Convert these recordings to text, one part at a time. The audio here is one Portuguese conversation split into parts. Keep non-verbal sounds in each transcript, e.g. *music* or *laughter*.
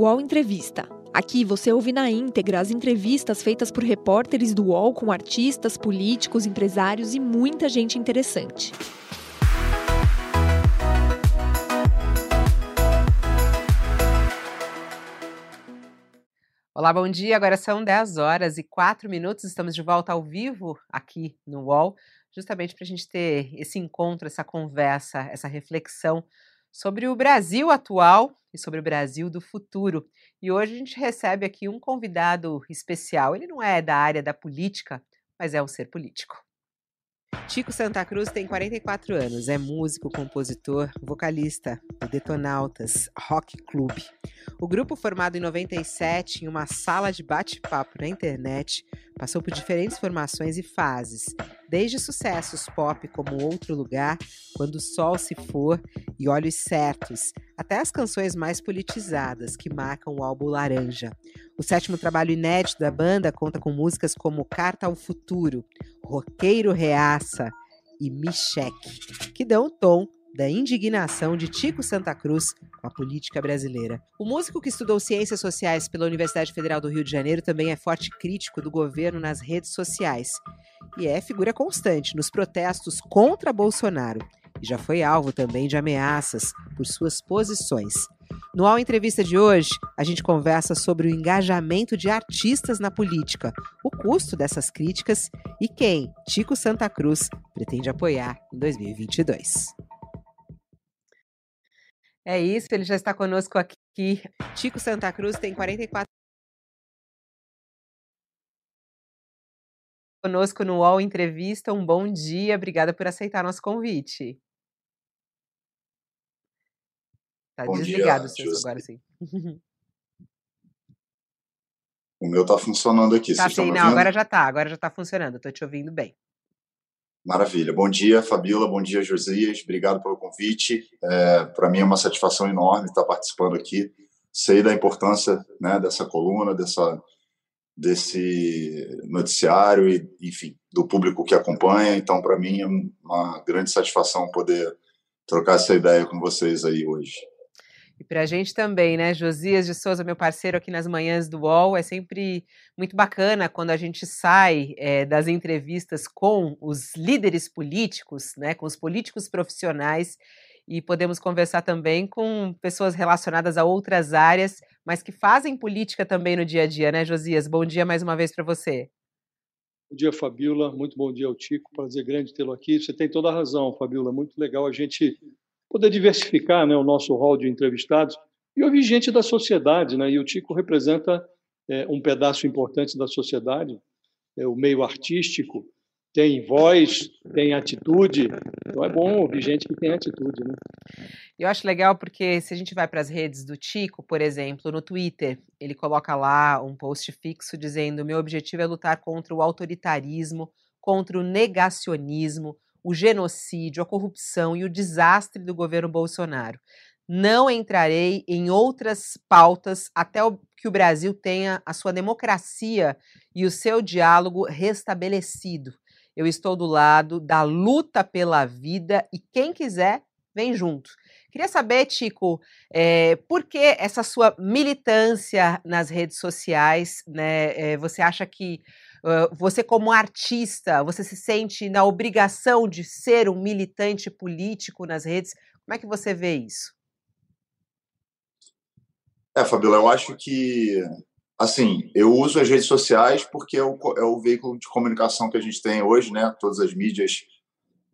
UOL Entrevista. Aqui você ouve na íntegra as entrevistas feitas por repórteres do UOL com artistas, políticos, empresários e muita gente interessante. Olá, bom dia. Agora são 10 horas e 4 minutos. Estamos de volta ao vivo aqui no UOL, justamente para a gente ter esse encontro, essa conversa, essa reflexão sobre o Brasil atual e sobre o Brasil do futuro. E hoje a gente recebe aqui um convidado especial. Ele não é da área da política, mas é um ser político. Chico Santa Cruz tem 44 anos, é músico, compositor, vocalista do Detonautas Rock Club. O grupo, formado em 97 em uma sala de bate-papo na internet, passou por diferentes formações e fases, desde sucessos pop como Outro Lugar, Quando o Sol se For e Olhos Certos, até as canções mais politizadas que marcam o álbum Laranja. O sétimo trabalho inédito da banda conta com músicas como Carta ao Futuro, Roqueiro Reaça e Micheque, que dão o tom da indignação de Tico Santa Cruz com a política brasileira. O músico que estudou ciências sociais pela Universidade Federal do Rio de Janeiro também é forte crítico do governo nas redes sociais e é figura constante nos protestos contra Bolsonaro e já foi alvo também de ameaças por suas posições. No All Entrevista de hoje, a gente conversa sobre o engajamento de artistas na política, o custo dessas críticas e quem Tico Santa Cruz pretende apoiar em 2022. É isso, ele já está conosco aqui. Tico Santa Cruz tem 44 conosco no UOL Entrevista. Um bom dia, obrigada por aceitar nosso convite. Tá bom desligado dia, o agora sim. *laughs* O meu tá funcionando aqui. Tá sim, não, agora já tá, agora já tá funcionando, estou te ouvindo bem. Maravilha. Bom dia, Fabiola. Bom dia, Josias. Obrigado pelo convite. É, Para mim é uma satisfação enorme estar participando aqui. Sei da importância né, dessa coluna, dessa, desse noticiário e, enfim, do público que acompanha. Então, para mim é uma grande satisfação poder trocar essa ideia com vocês aí hoje. E para a gente também, né? Josias de Souza, meu parceiro aqui nas manhãs do UOL, é sempre muito bacana quando a gente sai é, das entrevistas com os líderes políticos, né? Com os políticos profissionais e podemos conversar também com pessoas relacionadas a outras áreas, mas que fazem política também no dia a dia, né, Josias? Bom dia mais uma vez para você. Bom dia, Fabiola. Muito bom dia ao Tico. Prazer grande tê-lo aqui. Você tem toda a razão, Fabiola. Muito legal a gente poder diversificar né, o nosso hall de entrevistados e ouvir gente da sociedade. Né? E o Tico representa é, um pedaço importante da sociedade, é, o meio artístico, tem voz, tem atitude. Então é bom ouvir gente que tem atitude. Né? Eu acho legal porque se a gente vai para as redes do Tico, por exemplo, no Twitter, ele coloca lá um post fixo dizendo: meu objetivo é lutar contra o autoritarismo, contra o negacionismo, o genocídio, a corrupção e o desastre do governo Bolsonaro. Não entrarei em outras pautas até que o Brasil tenha a sua democracia e o seu diálogo restabelecido. Eu estou do lado da luta pela vida e quem quiser, vem junto. Queria saber, Tico, é, por que essa sua militância nas redes sociais? Né? É, você acha que você, como artista, você se sente na obrigação de ser um militante político nas redes? Como é que você vê isso? É, Fabiola, eu acho que, assim, eu uso as redes sociais porque é o, é o veículo de comunicação que a gente tem hoje, né? Todas as mídias,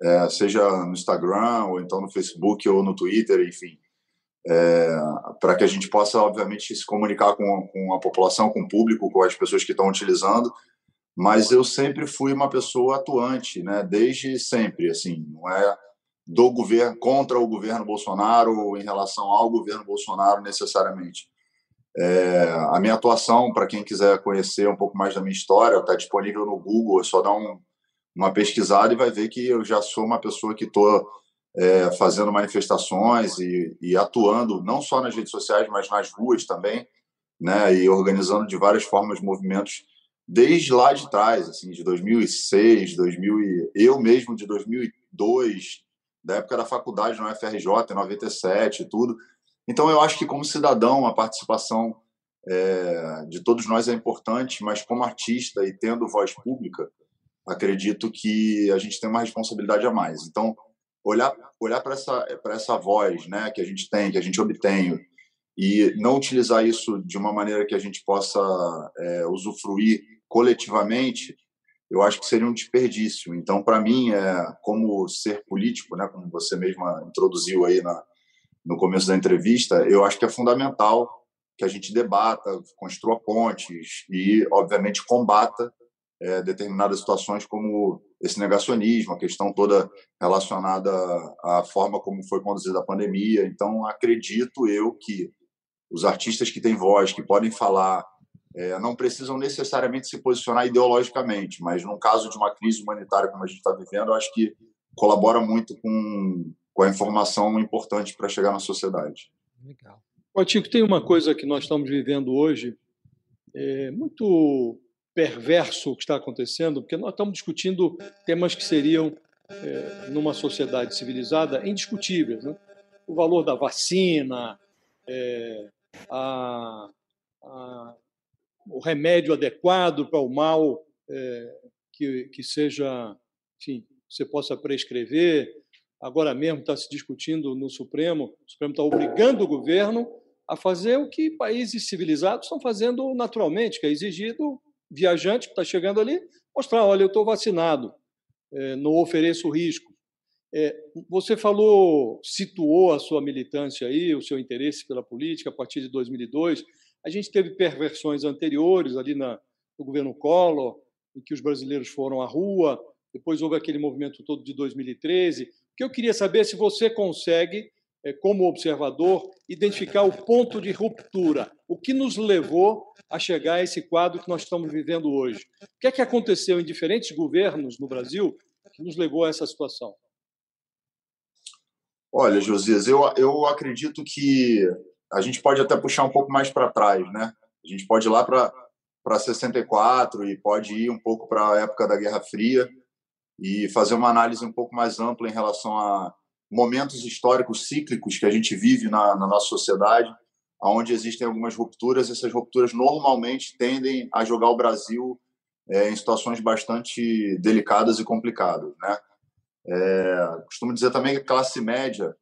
é, seja no Instagram, ou então no Facebook, ou no Twitter, enfim. É, para que a gente possa, obviamente, se comunicar com, com a população, com o público, com as pessoas que estão utilizando, mas eu sempre fui uma pessoa atuante, né? Desde sempre, assim, não é do governo contra o governo Bolsonaro ou em relação ao governo Bolsonaro necessariamente. É, a minha atuação, para quem quiser conhecer um pouco mais da minha história, está disponível no Google. É só dar um, uma pesquisada e vai ver que eu já sou uma pessoa que estou é, fazendo manifestações e, e, atuando não só nas redes sociais, mas nas ruas também, né? E organizando de várias formas movimentos desde lá de trás, assim, de 2006, 2000 e, eu mesmo de 2002, da época da faculdade no FRJ, 97 e tudo, Então, eu acho que, como cidadão, a participação é, de todos nós é importante, mas como artista e tendo voz pública, acredito que a gente tem uma responsabilidade a mais. Então, olhar olhar para essa essa voz, né, que a gente tem, que a gente obtém e não utilizar isso de uma maneira que a gente possa é, usufruir coletivamente, eu acho que seria um desperdício. Então, para mim, é como ser político, né, como você mesma introduziu aí na, no começo da entrevista, eu acho que é fundamental que a gente debata, construa pontes e, obviamente, combata é, determinadas situações como esse negacionismo, a questão toda relacionada à forma como foi conduzida a pandemia. Então, acredito eu que os artistas que têm voz, que podem falar, é, não precisam necessariamente se posicionar ideologicamente, mas no caso de uma crise humanitária como a gente está vivendo, eu acho que colabora muito com, com a informação importante para chegar na sociedade. Legal. Tico, tem uma coisa que nós estamos vivendo hoje, é muito perverso o que está acontecendo, porque nós estamos discutindo temas que seriam, é, numa sociedade civilizada, indiscutíveis. Né? O valor da vacina, é, a, a, o remédio adequado para o mal é, que, que seja, enfim, você possa prescrever. Agora mesmo está se discutindo no Supremo, o Supremo está obrigando o governo a fazer o que países civilizados estão fazendo naturalmente, que é exigir do viajante que está chegando ali mostrar, olha, eu estou vacinado, é, não ofereço risco. É, você falou, situou a sua militância aí, o seu interesse pela política a partir de 2002. A gente teve perversões anteriores ali na, no governo Collor, em que os brasileiros foram à rua. Depois houve aquele movimento todo de 2013. O que eu queria saber é se você consegue, é, como observador, identificar o ponto de ruptura, o que nos levou a chegar a esse quadro que nós estamos vivendo hoje. O que é que aconteceu em diferentes governos no Brasil que nos levou a essa situação? Olha, Josias, eu, eu acredito que a gente pode até puxar um pouco mais para trás, né? A gente pode ir lá para 64 e pode ir um pouco para a época da Guerra Fria e fazer uma análise um pouco mais ampla em relação a momentos históricos cíclicos que a gente vive na, na nossa sociedade, onde existem algumas rupturas. Essas rupturas normalmente tendem a jogar o Brasil é, em situações bastante delicadas e complicadas, né? É, costumo dizer também que a classe média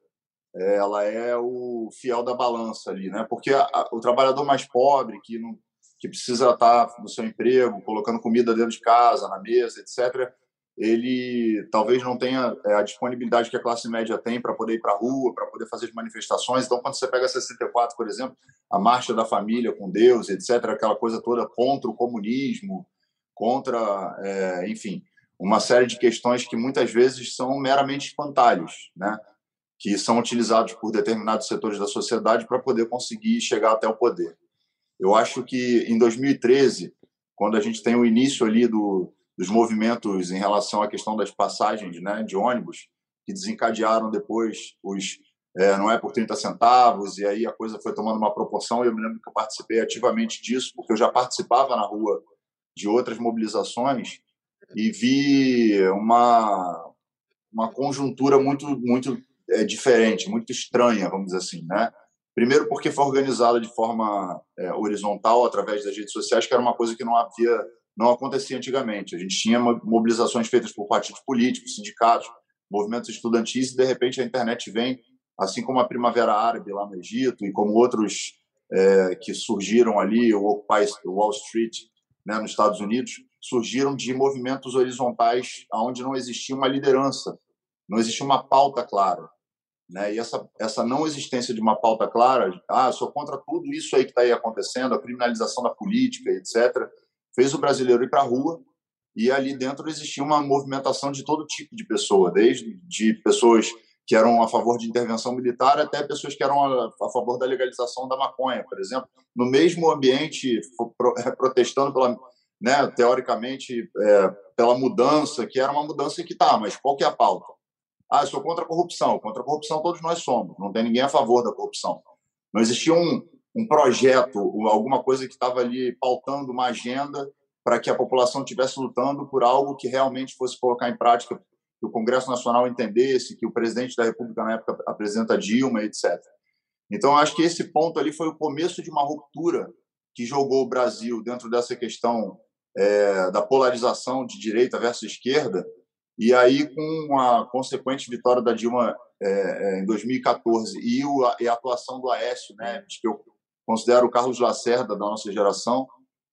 ela é o fiel da balança ali, né? Porque a, a, o trabalhador mais pobre que não que precisa estar no seu emprego, colocando comida dentro de casa, na mesa, etc. Ele talvez não tenha é, a disponibilidade que a classe média tem para poder ir para a rua, para poder fazer as manifestações. Então, quando você pega 64, por exemplo, a marcha da família com Deus, etc., aquela coisa toda contra o comunismo, contra, é, enfim, uma série de questões que muitas vezes são meramente espantalhos, né? Que são utilizados por determinados setores da sociedade para poder conseguir chegar até o poder. Eu acho que em 2013, quando a gente tem o início ali do, dos movimentos em relação à questão das passagens né, de ônibus, que desencadearam depois os é, não é por 30 centavos, e aí a coisa foi tomando uma proporção, e eu me lembro que eu participei ativamente disso, porque eu já participava na rua de outras mobilizações, e vi uma, uma conjuntura muito, muito é, diferente, muito estranha, vamos dizer assim, né? Primeiro porque foi organizada de forma é, horizontal através das redes sociais, que era uma coisa que não havia, não acontecia antigamente. A gente tinha mobilizações feitas por partidos políticos, sindicatos, movimentos estudantis, e de repente a internet vem, assim como a Primavera Árabe lá no Egito e como outros é, que surgiram ali, o Occupy Wall Street, né, nos Estados Unidos, surgiram de movimentos horizontais onde não existia uma liderança, não existia uma pauta clara. Né? E essa, essa não existência de uma pauta clara, ah, sou contra tudo isso aí que está aí acontecendo, a criminalização da política, etc., fez o brasileiro ir para a rua e ali dentro existia uma movimentação de todo tipo de pessoa, desde de pessoas que eram a favor de intervenção militar até pessoas que eram a, a favor da legalização da maconha, por exemplo, no mesmo ambiente *laughs* protestando pela né, teoricamente, é, pela mudança, que era uma mudança que tá, mas qual que é a pauta? Ah, eu sou contra a corrupção. Contra a corrupção todos nós somos, não tem ninguém a favor da corrupção. Não existia um, um projeto, alguma coisa que estava ali pautando uma agenda para que a população estivesse lutando por algo que realmente fosse colocar em prática, que o Congresso Nacional entendesse, que o presidente da República na época, a presidenta Dilma, etc. Então, acho que esse ponto ali foi o começo de uma ruptura que jogou o Brasil dentro dessa questão é, da polarização de direita versus esquerda, e aí, com a consequente vitória da Dilma é, é em 2014 e, o, e, a atuação do Aécio, né, que eu considero o Carlos Lacerda da nossa geração,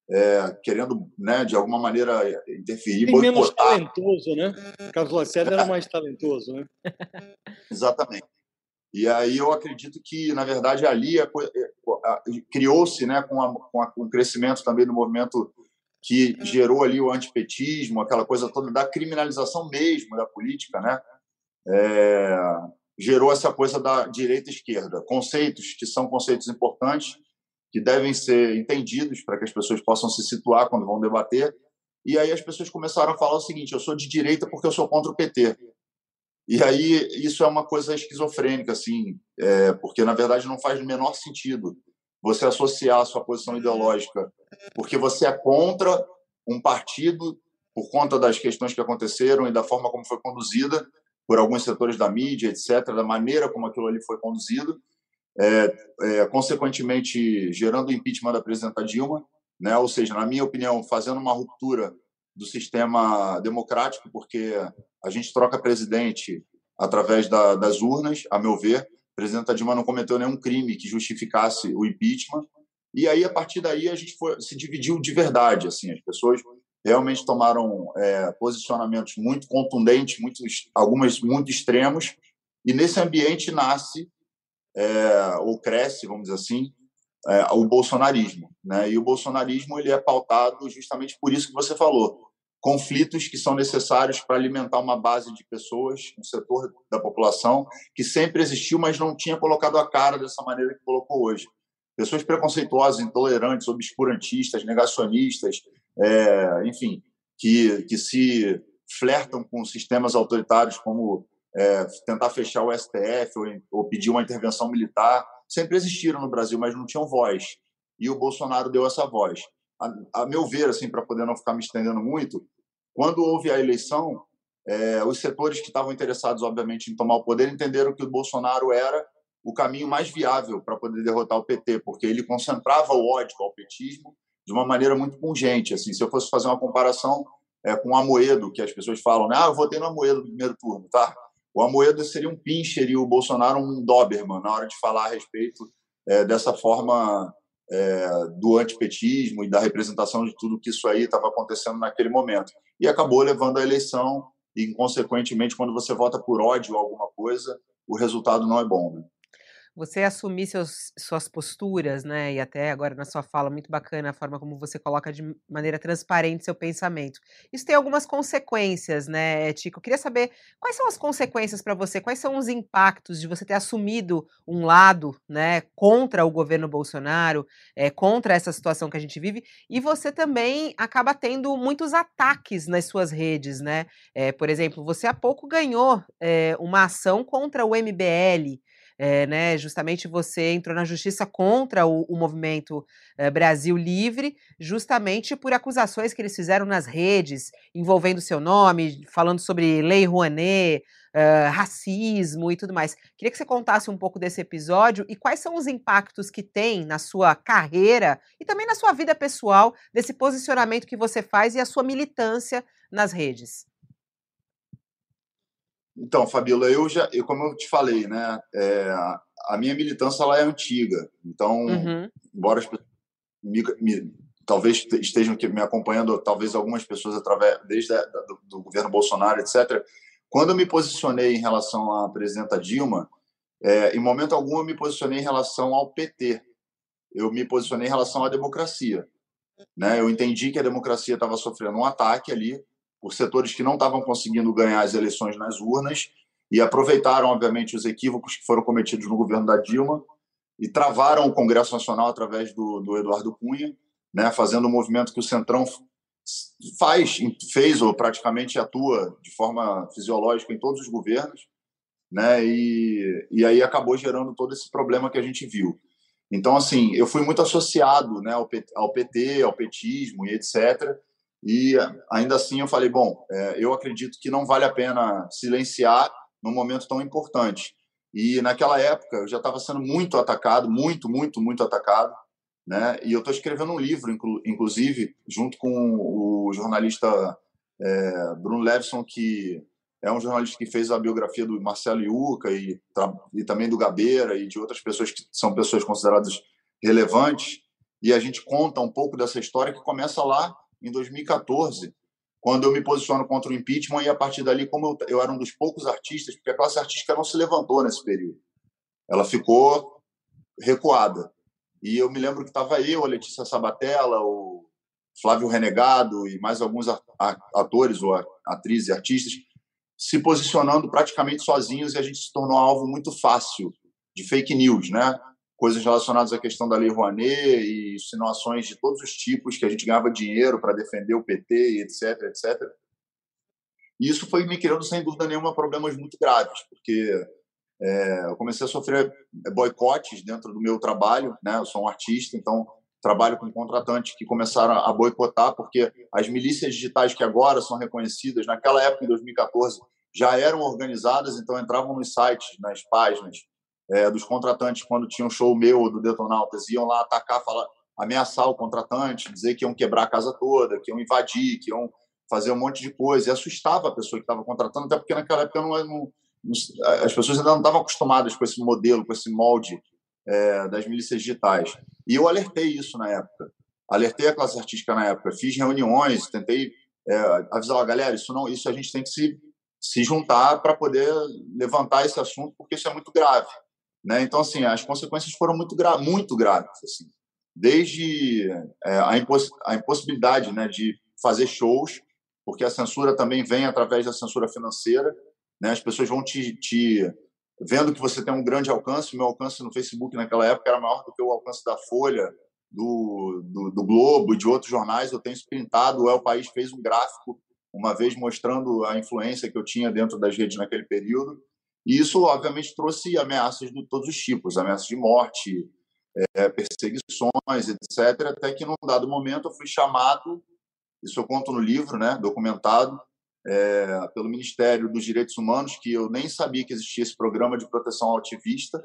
é, querendo, né, de alguma maneira, interferir. Bem menos talentoso, né? Carlos Lacerda era mais talentoso, né? *laughs* Exatamente. E aí eu acredito que, na verdade, ali criou-se, né, com, a, com, a, com o crescimento também do movimento que gerou ali o antipetismo, aquela coisa toda da criminalização mesmo da política, né? É, gerou essa coisa da direita e esquerda, conceitos que são conceitos importantes que devem ser entendidos para que as pessoas possam se situar quando vão debater. E aí as pessoas começaram a falar o seguinte: eu sou de direita porque eu sou contra o PT. E aí isso é uma coisa esquizofrênica, assim, é, porque na verdade não faz o menor sentido você associar a sua posição ideológica porque você é contra um partido por conta das questões que aconteceram e da forma como foi conduzida por alguns setores da mídia, etc., da maneira como aquilo ali foi conduzido, é, é, consequentemente gerando o impeachment da presidenta Dilma, né? ou seja, na minha opinião, fazendo uma ruptura do sistema democrático, porque a gente troca presidente através da, das urnas, a meu ver. Presidenta Dilma não cometeu nenhum crime que justificasse o impeachment. E aí, a partir daí, a gente foi, se dividiu de verdade. Assim, as pessoas realmente tomaram é, posicionamentos muito contundentes, muito, algumas muito extremos. E nesse ambiente nasce, é, ou cresce, vamos dizer assim, é, o bolsonarismo. Né? E o bolsonarismo ele é pautado justamente por isso que você falou, conflitos que são necessários para alimentar uma base de pessoas, um setor da população que sempre existiu, mas não tinha colocado a cara dessa maneira que colocou hoje. Pessoas preconceituosas, intolerantes, obscurantistas, negacionistas, é, enfim, que, que se flertam com sistemas autoritários como é, tentar fechar o STF ou, ou pedir uma intervenção militar, sempre existiram no Brasil, mas não tinham voz. E o Bolsonaro deu essa voz a, a meu ver, assim, para poder não ficar me estendendo muito, quando houve a eleição, é, os setores que estavam interessados, obviamente, em tomar o poder entenderam que o Bolsonaro era o caminho mais viável para poder derrotar o PT, porque ele concentrava o ódio ao petismo de uma maneira muito pungente. Assim, se eu fosse fazer uma comparação é, com o Amoedo, que as pessoas falam, né? ah, eu votei no Amoedo no primeiro turno, tá? O Amoedo seria um pincher e o Bolsonaro um Doberman na hora de falar a respeito é, dessa forma é, do antipetismo e da representação de tudo que isso aí estava acontecendo naquele momento. E acabou levando à eleição e, consequentemente, quando você vota por ódio a alguma coisa, o resultado não é bom. Né? Você assumir seus, suas posturas, né? E até agora na sua fala, muito bacana a forma como você coloca de maneira transparente seu pensamento. Isso tem algumas consequências, né, Tico? Eu queria saber quais são as consequências para você, quais são os impactos de você ter assumido um lado, né, contra o governo Bolsonaro, é, contra essa situação que a gente vive, e você também acaba tendo muitos ataques nas suas redes, né? É, por exemplo, você há pouco ganhou é, uma ação contra o MBL é, né, justamente você entrou na justiça contra o, o movimento é, Brasil Livre, justamente por acusações que eles fizeram nas redes, envolvendo seu nome, falando sobre Lei Rouanet, uh, racismo e tudo mais. Queria que você contasse um pouco desse episódio e quais são os impactos que tem na sua carreira e também na sua vida pessoal desse posicionamento que você faz e a sua militância nas redes. Então, Fabíola, eu já, eu, como eu te falei, né, é, a minha militância ela é antiga. Então, uhum. embora as pessoas me, me, talvez estejam me acompanhando, talvez algumas pessoas através desde a, do, do, governo Bolsonaro, etc. Quando eu me posicionei em relação à presidenta Dilma, é, em momento algum eu me posicionei em relação ao PT. Eu me posicionei em relação à democracia. Né? Eu entendi que a democracia estava sofrendo um ataque ali por setores que não estavam conseguindo ganhar as eleições nas urnas e aproveitaram, obviamente, os equívocos que foram cometidos no governo da Dilma e travaram o Congresso Nacional através do, do Eduardo Cunha, né, fazendo um movimento que o Centrão faz, fez ou praticamente atua de forma fisiológica em todos os governos, né, e, e aí acabou gerando todo esse problema que a gente viu. Então, assim, eu fui muito associado né, ao PT, ao petismo e etc., e ainda assim eu falei, bom, é, eu acredito que não vale a pena silenciar num momento tão importante. E naquela época eu já estava sendo muito atacado, muito, muito, muito atacado. Né? E eu estou escrevendo um livro, inclusive, junto com o jornalista é, Bruno Levson, que é um jornalista que fez a biografia do Marcelo Iuca e, e também do Gabeira e de outras pessoas que são pessoas consideradas relevantes. E a gente conta um pouco dessa história que começa lá em 2014, quando eu me posiciono contra o impeachment e a partir dali, como eu, eu era um dos poucos artistas, porque a classe artística não se levantou nesse período, ela ficou recuada. E eu me lembro que estava eu, a Letícia Sabatella, o Flávio Renegado e mais alguns atores ou atrizes e artistas se posicionando praticamente sozinhos e a gente se tornou alvo muito fácil de fake news, né? Coisas relacionadas à questão da Lei Rouanet e insinuações de todos os tipos que a gente ganhava dinheiro para defender o PT etc, etc. E isso foi me criando, sem dúvida nenhuma, problemas muito graves, porque é, eu comecei a sofrer boicotes dentro do meu trabalho, né? Eu sou um artista, então trabalho com contratantes que começaram a boicotar, porque as milícias digitais que agora são reconhecidas, naquela época, em 2014, já eram organizadas, então entravam nos sites, nas páginas é, dos contratantes, quando tinha um show meu ou do Detonautas, iam lá atacar, falar, ameaçar o contratante, dizer que iam quebrar a casa toda, que iam invadir, que iam fazer um monte de coisa, e assustava a pessoa que estava contratando, até porque naquela época não, não, as pessoas ainda não estavam acostumadas com esse modelo, com esse molde é, das milícias digitais. E eu alertei isso na época. Alertei a classe artística na época. Fiz reuniões, tentei é, avisar a galera, isso não, isso a gente tem que se, se juntar para poder levantar esse assunto, porque isso é muito grave. Né? Então, assim, as consequências foram muito, gra muito graves. Assim. Desde é, a, imposs a impossibilidade né, de fazer shows, porque a censura também vem através da censura financeira. Né? As pessoas vão te, te vendo que você tem um grande alcance, meu alcance no Facebook naquela época era maior do que o alcance da Folha, do, do, do Globo de outros jornais, eu tenho sprintado, o El País fez um gráfico uma vez mostrando a influência que eu tinha dentro das redes naquele período, e isso, obviamente, trouxe ameaças de todos os tipos, ameaças de morte, é, perseguições, etc., até que, num dado momento, eu fui chamado, isso eu conto no livro, né, documentado, é, pelo Ministério dos Direitos Humanos, que eu nem sabia que existia esse programa de proteção ao ativista,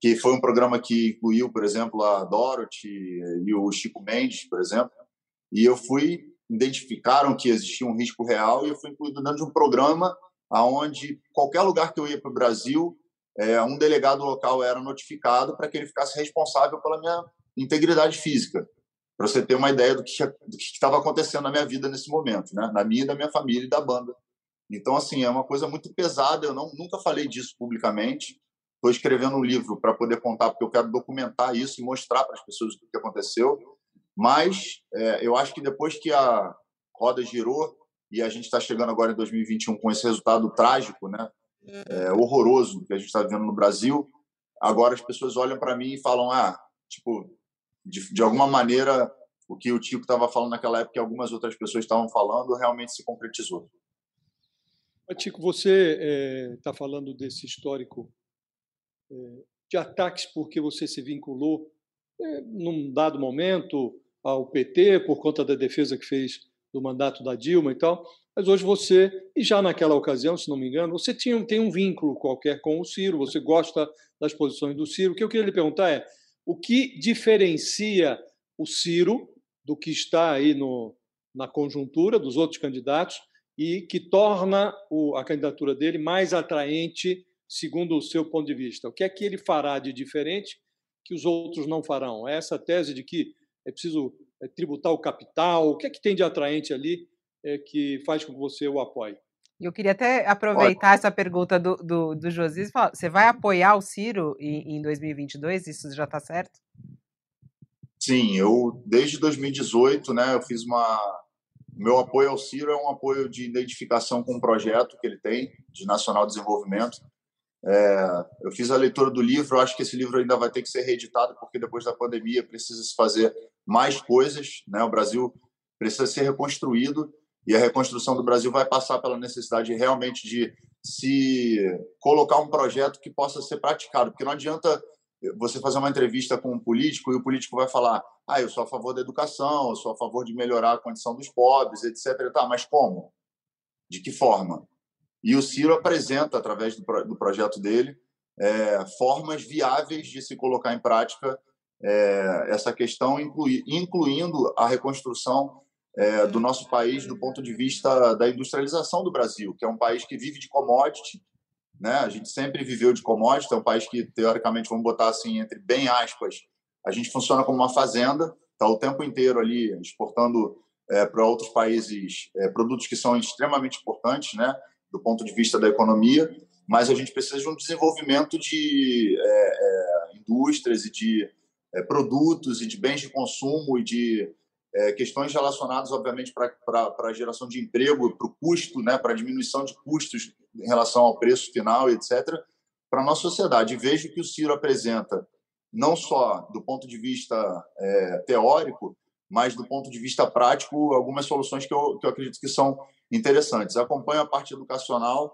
que foi um programa que incluiu, por exemplo, a Dorothy e o Chico Mendes, por exemplo, e eu fui identificaram que existia um risco real e eu fui incluído dentro de um programa aonde qualquer lugar que eu ia para o Brasil, é, um delegado local era notificado para que ele ficasse responsável pela minha integridade física para você ter uma ideia do que estava acontecendo na minha vida nesse momento, né? na minha, da minha família e da banda. Então, assim, é uma coisa muito pesada. Eu não, nunca falei disso publicamente. Estou escrevendo um livro para poder contar, porque eu quero documentar isso e mostrar para as pessoas o que aconteceu. Mas é, eu acho que depois que a roda girou e a gente está chegando agora em 2021 com esse resultado trágico, né? É, horroroso que a gente está vivendo no Brasil, agora as pessoas olham para mim e falam: ah, tipo, de, de alguma maneira, o que o Tico estava falando naquela época e algumas outras pessoas estavam falando realmente se concretizou. Tico, você está é, falando desse histórico é, de ataques porque você se vinculou, é, num dado momento, ao PT por conta da defesa que fez do mandato da Dilma e tal. Mas hoje você, e já naquela ocasião, se não me engano, você tinha, tem um vínculo qualquer com o Ciro, você gosta das posições do Ciro. O que eu queria lhe perguntar é: o que diferencia o Ciro do que está aí no, na conjuntura dos outros candidatos e que torna o, a candidatura dele mais atraente segundo o seu ponto de vista? O que é que ele fará de diferente que os outros não farão? É essa tese de que é preciso tributar o capital? O que é que tem de atraente ali é, que faz com que você o apoie? Eu queria até aproveitar essa pergunta do, do, do Josias. Você vai apoiar o Ciro em, em 2022? Isso já está certo? Sim, eu desde 2018, né, eu fiz uma. Meu apoio ao Ciro é um apoio de identificação com o um projeto que ele tem de nacional desenvolvimento. É, eu fiz a leitura do livro, acho que esse livro ainda vai ter que ser reeditado, porque depois da pandemia precisa se fazer mais coisas. Né? O Brasil precisa ser reconstruído e a reconstrução do Brasil vai passar pela necessidade realmente de se colocar um projeto que possa ser praticado, porque não adianta você fazer uma entrevista com um político e o político vai falar: "Ah, eu sou a favor da educação, eu sou a favor de melhorar a condição dos pobres, etc". Tá, mas como? De que forma? E o Ciro apresenta através do, do projeto dele é, formas viáveis de se colocar em prática é, essa questão, inclui, incluindo a reconstrução é, do nosso país do ponto de vista da industrialização do Brasil, que é um país que vive de commodity, né? A gente sempre viveu de commodity, é um país que teoricamente vamos botar assim entre bem aspas, a gente funciona como uma fazenda, está o tempo inteiro ali exportando é, para outros países é, produtos que são extremamente importantes, né? Do ponto de vista da economia, mas a gente precisa de um desenvolvimento de é, é indústrias e de é, produtos e de bens de consumo e de é, questões relacionadas, obviamente, para a geração de emprego, para o custo, né, para a diminuição de custos em relação ao preço final, etc., para a nossa sociedade. Vejo que o Ciro apresenta, não só do ponto de vista é, teórico, mas do ponto de vista prático, algumas soluções que eu, que eu acredito que são interessantes. Acompanho a parte educacional,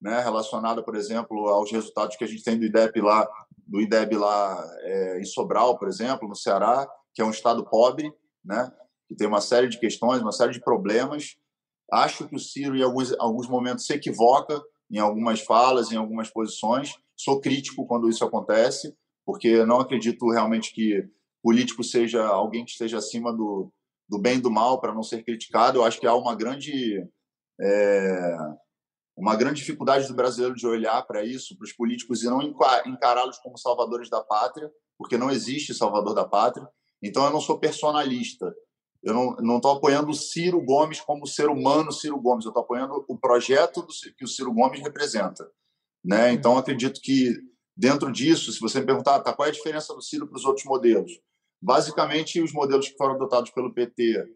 né, relacionada, por exemplo, aos resultados que a gente tem do IDEB lá, do IDEB lá é, em Sobral, por exemplo, no Ceará, que é um estado pobre, né? que tem uma série de questões, uma série de problemas. Acho que o Ciro, em alguns, alguns momentos, se equivoca em algumas falas, em algumas posições. Sou crítico quando isso acontece, porque não acredito realmente que político seja alguém que esteja acima do, do bem e do mal para não ser criticado. Eu acho que há uma grande é, uma grande dificuldade do brasileiro de olhar para isso, para os políticos e não encará-los como salvadores da pátria, porque não existe salvador da pátria. Então, eu não sou personalista. Eu não estou apoiando o Ciro Gomes como ser humano Ciro Gomes. Eu estou apoiando o projeto do, que o Ciro Gomes representa. Né? Então, acredito que dentro disso, se você me perguntar tá, qual é a diferença do Ciro para os outros modelos, basicamente os modelos que foram adotados pelo PT,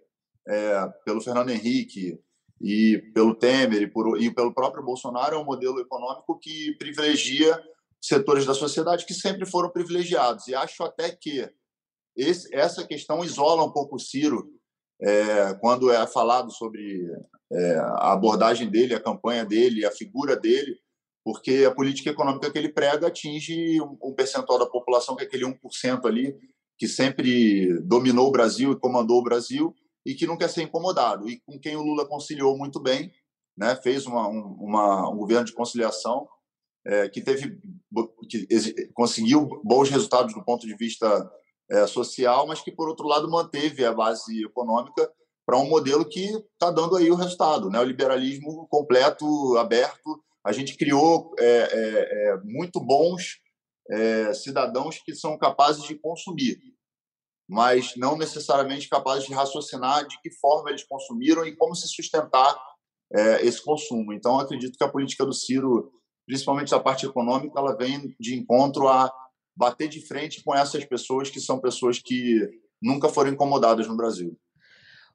é, pelo Fernando Henrique e pelo Temer e, por, e pelo próprio Bolsonaro é um modelo econômico que privilegia setores da sociedade que sempre foram privilegiados. E acho até que esse, essa questão isola um pouco o Ciro é, quando é falado sobre é, a abordagem dele, a campanha dele, a figura dele, porque a política econômica que ele prega atinge um, percentual da população, que é aquele 1% ali, que sempre dominou o Brasil e comandou o Brasil e que não quer ser incomodado. E com quem o Lula conciliou muito bem, né, fez uma, um, uma, um governo de conciliação é, que teve que conseguiu bons resultados do ponto de vista é, social, mas que, por outro lado, manteve a base econômica para um modelo que está dando aí o resultado. Né? O liberalismo completo, aberto. A gente criou é, é, é muito bons é, cidadãos que são capazes de consumir, mas não necessariamente capazes de raciocinar de que forma eles consumiram e como se sustentar é, esse consumo. Então, acredito que a política do Ciro, principalmente a parte econômica, ela vem de encontro a bater de frente com essas pessoas que são pessoas que nunca foram incomodadas no Brasil.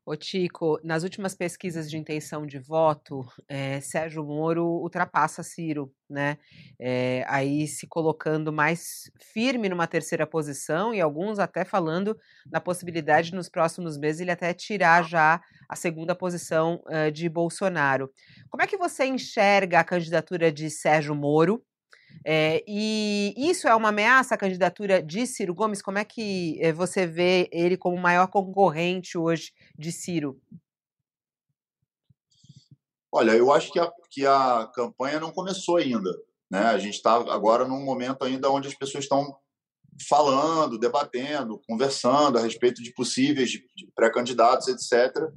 Ô Tico, nas últimas pesquisas de intenção de voto, é, Sérgio Moro ultrapassa Ciro, né? É, aí se colocando mais firme numa terceira posição e alguns até falando na possibilidade de, nos próximos meses ele até tirar já a segunda posição uh, de Bolsonaro. Como é que você enxerga a candidatura de Sérgio Moro? É, e isso é uma ameaça à candidatura de Ciro Gomes? Como é que eh, você vê ele como maior concorrente hoje de Ciro? Olha, eu acho que a, que a campanha não começou ainda. Né? A gente está agora num momento ainda onde as pessoas estão falando, debatendo, conversando a respeito de possíveis pré-candidatos, etc.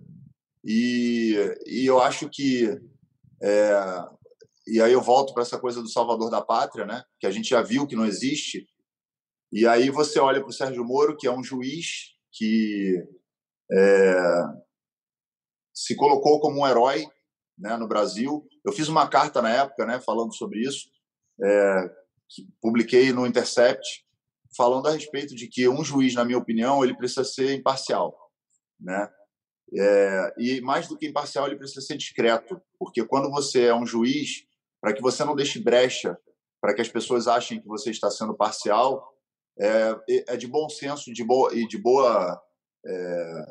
E, e eu acho que é, e aí eu volto para essa coisa do salvador da pátria, né? que a gente já viu que não existe. E aí você olha para o Sérgio Moro, que é um juiz que é, se colocou como um herói né, no Brasil. Eu fiz uma carta na época né, falando sobre isso, é, que publiquei no Intercept, falando a respeito de que um juiz, na minha opinião, ele precisa ser imparcial. Né? É, e mais do que imparcial, ele precisa ser discreto, porque quando você é um juiz, para que você não deixe brecha para que as pessoas achem que você está sendo parcial, é, é de bom senso de boa, e de boa é,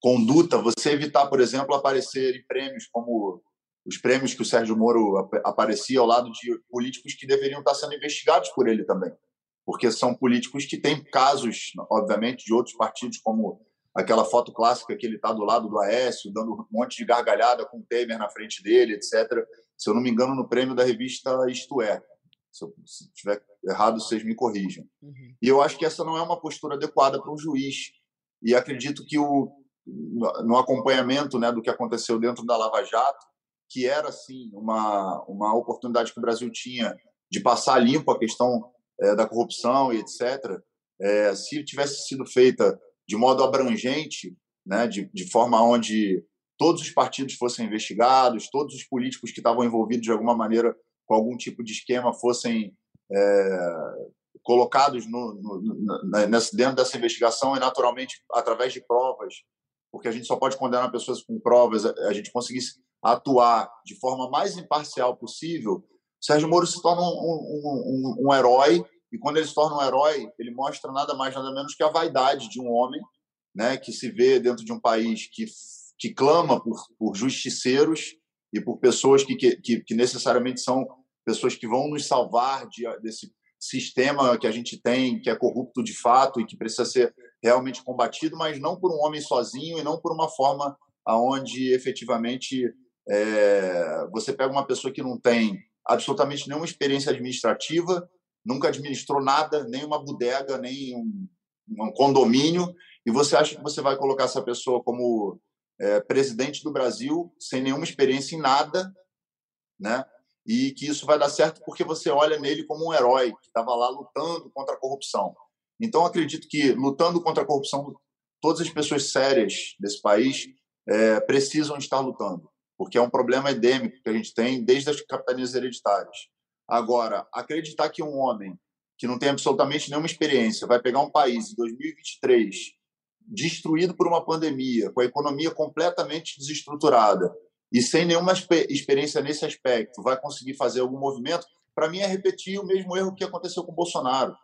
conduta você evitar, por exemplo, aparecer em prêmios como os prêmios que o Sérgio Moro aparecia ao lado de políticos que deveriam estar sendo investigados por ele também, porque são políticos que têm casos, obviamente, de outros partidos, como aquela foto clássica que ele está do lado do Aécio, dando um monte de gargalhada com o Temer na frente dele, etc se eu não me engano, no prêmio da revista Isto É. Se eu estiver errado, vocês me corrijam. Uhum. E eu acho que essa não é uma postura adequada para um juiz. E acredito que o, no acompanhamento né, do que aconteceu dentro da Lava Jato, que era assim uma, uma oportunidade que o Brasil tinha de passar limpo a questão é, da corrupção e etc., é, se tivesse sido feita de modo abrangente, né, de, de forma onde todos os partidos fossem investigados, todos os políticos que estavam envolvidos de alguma maneira com algum tipo de esquema fossem é, colocados no, no, dentro dessa investigação e, naturalmente, através de provas, porque a gente só pode condenar pessoas com provas, a gente conseguisse atuar de forma mais imparcial possível, Sérgio Moro se torna um, um, um, um herói e quando ele se torna um herói, ele mostra nada mais, nada menos que a vaidade de um homem né, que se vê dentro de um país que, que clama por, por justiceiros e por pessoas que, que, que necessariamente são pessoas que vão nos salvar de, desse sistema que a gente tem, que é corrupto de fato e que precisa ser realmente combatido, mas não por um homem sozinho e não por uma forma aonde efetivamente é, você pega uma pessoa que não tem absolutamente nenhuma experiência administrativa, nunca administrou nada, nem uma bodega, nem um, um condomínio, e você acha que você vai colocar essa pessoa como é, presidente do Brasil, sem nenhuma experiência em nada, né? E que isso vai dar certo porque você olha nele como um herói que estava lá lutando contra a corrupção. Então, acredito que lutando contra a corrupção, todas as pessoas sérias desse país é, precisam estar lutando, porque é um problema endêmico que a gente tem desde as capitanias hereditárias. Agora, acreditar que um homem que não tem absolutamente nenhuma experiência vai pegar um país em 2023 destruído por uma pandemia, com a economia completamente desestruturada e sem nenhuma experiência nesse aspecto, vai conseguir fazer algum movimento, para mim é repetir o mesmo erro que aconteceu com Bolsonaro.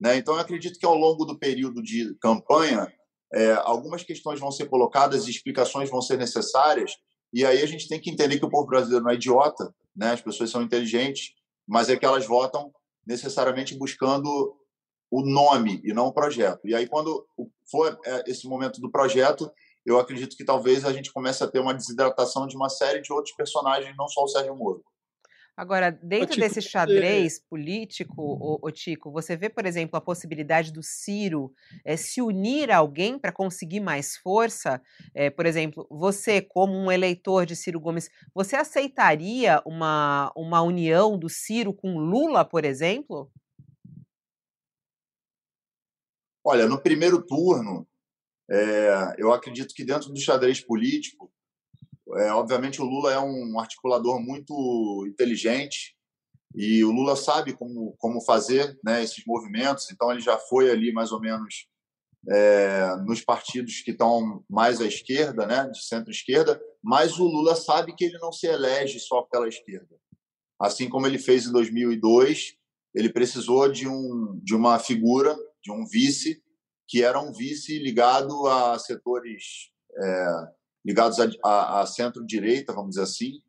Né? Então, eu acredito que ao longo do período de campanha, é, algumas questões vão ser colocadas e explicações vão ser necessárias, e aí a gente tem que entender que o povo brasileiro não é idiota, né? as pessoas são inteligentes mas é que elas votam necessariamente buscando o nome e não o projeto. E aí, quando for é, esse momento do projeto, eu acredito que talvez a gente comece a ter uma desidratação de uma série de outros personagens, não só o Sérgio Moro. Agora, dentro Tico, desse xadrez político, o, o, Tico, você vê, por exemplo, a possibilidade do Ciro é, se unir a alguém para conseguir mais força? É, por exemplo, você, como um eleitor de Ciro Gomes, você aceitaria uma, uma união do Ciro com Lula, por exemplo? Olha, no primeiro turno, é, eu acredito que dentro do xadrez político, é, obviamente, o Lula é um articulador muito inteligente e o Lula sabe como, como fazer né, esses movimentos, então ele já foi ali mais ou menos é, nos partidos que estão mais à esquerda, né, de centro-esquerda, mas o Lula sabe que ele não se elege só pela esquerda. Assim como ele fez em 2002, ele precisou de, um, de uma figura, de um vice, que era um vice ligado a setores é, ligados a, a, a centro-direita, vamos dizer assim,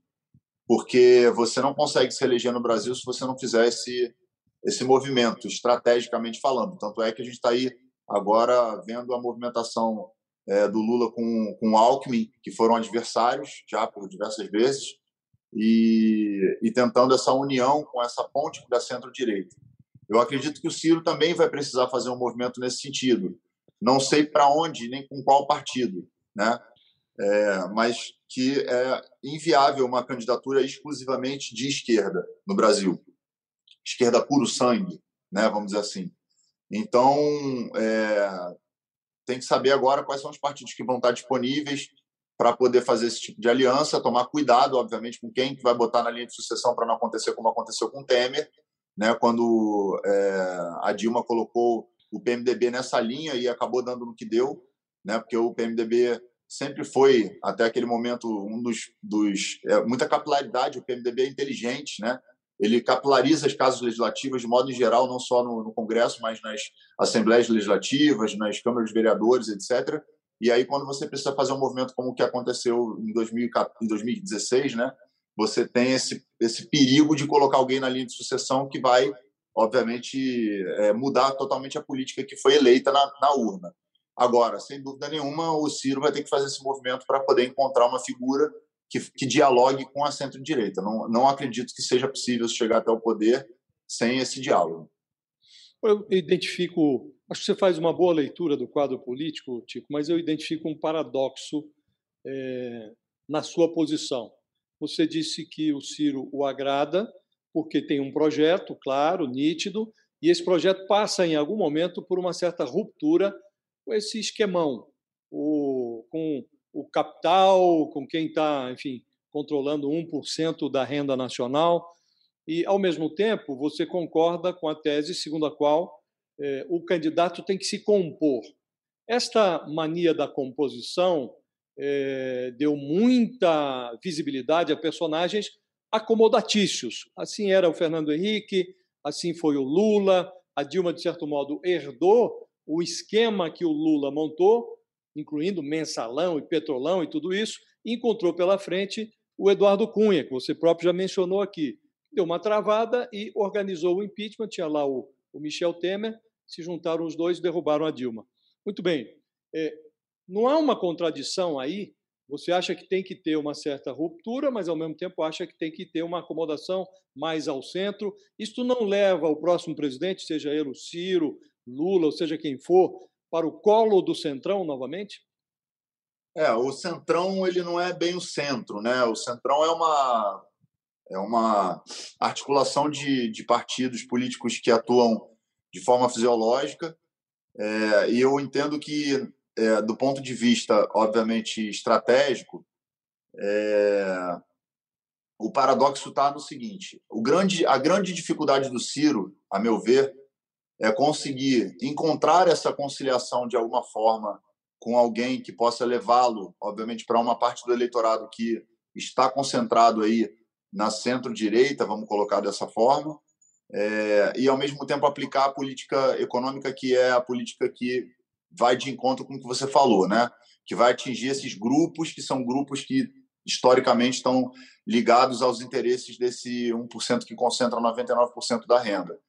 porque você não consegue se eleger no Brasil se você não fizer esse, esse movimento, estrategicamente falando. Tanto é que a gente está aí agora vendo a movimentação é, do Lula com, com o Alckmin, que foram adversários já por diversas vezes, e, e tentando essa união com essa ponte da centro-direita. Eu acredito que o Ciro também vai precisar fazer um movimento nesse sentido. Não sei para onde, nem com qual partido, né? é, mas que é inviável uma candidatura exclusivamente de esquerda no Brasil. Esquerda puro sangue, né, vamos dizer assim. Então, é, tem que saber agora quais são os partidos que vão estar disponíveis para poder fazer esse tipo de aliança, tomar cuidado, obviamente, com quem vai botar na linha de sucessão para não acontecer como aconteceu com Temer, né, quando é, a Dilma colocou o PMDB nessa linha e acabou dando no que deu, né, porque o PMDB sempre foi, até aquele momento, um dos. dos é, muita capilaridade, o PMDB é inteligente, né? ele capilariza as casas legislativas de modo em geral, não só no, no, Congresso, mas nas assembleias legislativas, nas câmaras de vereadores, etc. E aí, quando você precisa fazer um movimento como o que aconteceu em, 2000, em 2016, né, você tem esse, esse perigo de colocar alguém na linha de sucessão que vai, obviamente, é, mudar totalmente a política que foi eleita na, na urna. Agora, sem dúvida nenhuma, o Ciro vai ter que fazer esse movimento para poder encontrar uma figura que, que dialogue com a centro-direita. Não, não acredito que seja possível chegar até o poder sem esse diálogo. Eu identifico, acho que você faz uma boa leitura do quadro político, Tico, mas eu identifico um paradoxo é, na sua posição. Você disse que o Ciro o agrada porque tem um projeto claro, nítido, e esse projeto passa em algum momento por uma certa ruptura com esse esquemão, o, com o capital, com quem está, enfim, controlando 1% da renda nacional. E, ao mesmo tempo, você concorda com a tese segundo a qual eh, o candidato tem que se compor. Esta mania da composição eh, deu muita visibilidade a personagens acomodatícios. Assim era o Fernando Henrique, assim foi o Lula. A Dilma, de certo modo, herdou o esquema que o Lula montou, incluindo mensalão e petrolão e tudo isso, e encontrou pela frente o Eduardo Cunha, que você próprio já mencionou aqui. Deu uma travada e organizou o impeachment. Tinha lá o, o Michel Temer, se juntaram os dois e derrubaram a Dilma. Muito bem. É, não há uma contradição aí você acha que tem que ter uma certa ruptura, mas ao mesmo tempo acha que tem que ter uma acomodação mais ao centro. Isto não leva o próximo presidente, seja ele o Ciro, Lula, ou seja quem for, para o colo do centrão novamente? É, o centrão ele não é bem o centro, né? O centrão é uma é uma articulação de, de partidos políticos que atuam de forma fisiológica. É, e eu entendo que é, do ponto de vista, obviamente, estratégico, é, o paradoxo está no seguinte: o grande, a grande dificuldade do Ciro, a meu ver, é conseguir encontrar essa conciliação de alguma forma com alguém que possa levá-lo, obviamente, para uma parte do eleitorado que está concentrado aí na centro-direita, vamos colocar dessa forma, é, e ao mesmo tempo aplicar a política econômica que é a política que vai de encontro com o que você falou, né? Que vai atingir esses grupos que são grupos que historicamente estão ligados aos interesses desse 1% que concentra 99% da renda.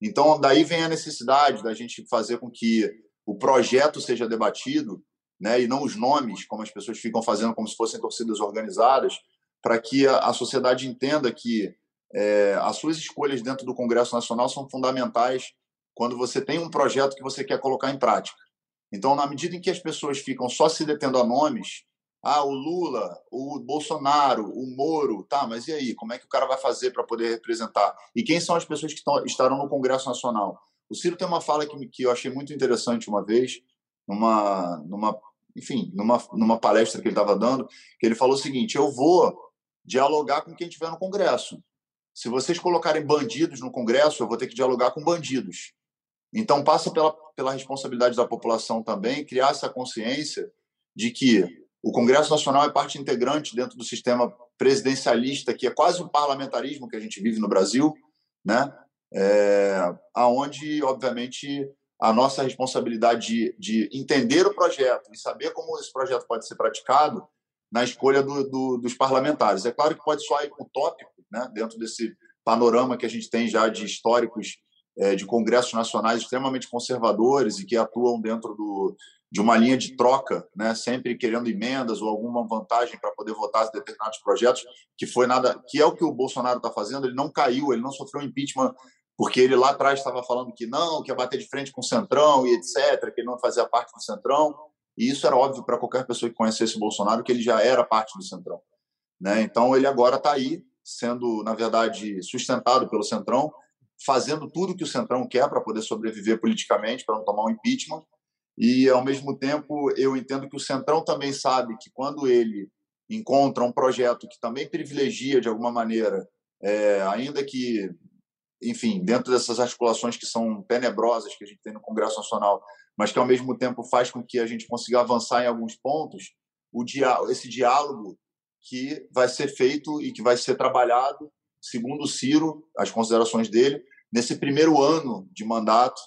Então, daí vem a necessidade da gente fazer com que o projeto seja debatido, né, e não os nomes, como as pessoas ficam fazendo como se fossem torcidas organizadas, para que a, sociedade entenda que é, as suas escolhas dentro do Congresso Nacional são fundamentais quando você tem um projeto que você quer colocar em prática. Então, na medida em que as pessoas ficam só se detendo a nomes, ah, o Lula, o Bolsonaro, o Moro, tá, mas e aí? Como é que o cara vai fazer para poder representar? E quem são as pessoas que estão, estarão no Congresso Nacional? O Ciro tem uma fala que, que eu achei muito interessante uma vez, numa, numa, enfim, numa, numa palestra que ele estava dando, que ele falou o seguinte: eu vou dialogar com quem estiver no Congresso. Se vocês colocarem bandidos no Congresso, eu vou ter que dialogar com bandidos. Então, passa pela, pela responsabilidade da população também criar essa consciência de que o Congresso Nacional é parte integrante dentro do sistema presidencialista, que é quase um parlamentarismo que a gente vive no Brasil, né? É, aonde, obviamente, a nossa responsabilidade de, de, entender o projeto e saber como esse projeto pode ser praticado na escolha do, do, dos parlamentares. É claro que pode soar utópico, né? dentro desse panorama que a gente tem já de históricos de congressos nacionais extremamente conservadores e que atuam dentro do, de uma linha de troca, né, sempre querendo emendas ou alguma vantagem para poder votar determinados projetos, que foi nada, que é o que o Bolsonaro está fazendo. Ele não caiu, ele não sofreu impeachment porque ele lá atrás estava falando que não, que ia bater de frente com o Centrão e etc, que ele não fazia parte do Centrão. E isso era óbvio para qualquer pessoa que conhecesse o Bolsonaro que ele já era parte do Centrão, né? Então ele agora está aí sendo, na verdade, sustentado pelo Centrão fazendo tudo que o Centrão quer para poder sobreviver politicamente, para não tomar um impeachment. E, ao mesmo tempo, eu entendo que o Centrão também sabe que quando ele encontra um projeto que também privilegia, de alguma maneira, é, ainda que, enfim, dentro dessas articulações que são tenebrosas que a gente tem no Congresso Nacional, mas que, ao mesmo tempo, faz com que a gente consiga avançar em alguns pontos, o dia, esse diálogo que vai ser feito e que vai ser trabalhado segundo o Ciro, as considerações dele, nesse primeiro ano de mandato,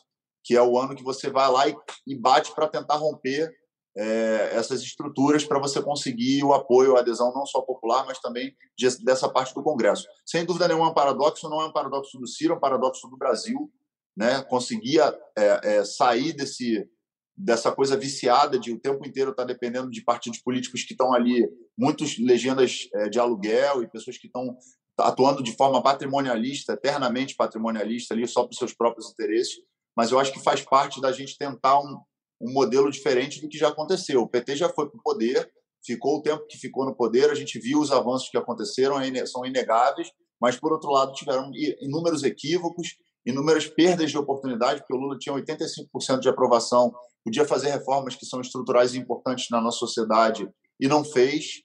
que é o ano que você vai lá e, bate para tentar romper é, essas estruturas para você conseguir o apoio, a adesão não só popular, mas também de, dessa parte do Congresso. Sem dúvida nenhuma, é um paradoxo, não é um paradoxo do Ciro, é um paradoxo do Brasil, né? conseguir é, é, sair desse, dessa coisa viciada de o tempo inteiro estar tá dependendo de partidos políticos que estão ali, muitas legendas é, de aluguel e pessoas que estão atuando de forma patrimonialista, eternamente patrimonialista, ali só para os seus próprios interesses. Mas eu acho que faz parte da gente tentar um, um modelo diferente do que já aconteceu. O PT já foi para o poder, ficou o tempo que ficou no poder, a gente viu os avanços que aconteceram, são inegáveis, mas, por outro lado, tiveram inúmeros equívocos, inúmeras perdas de oportunidade, porque o Lula tinha 85% de aprovação, podia fazer reformas que são estruturais e importantes na nossa sociedade e não fez,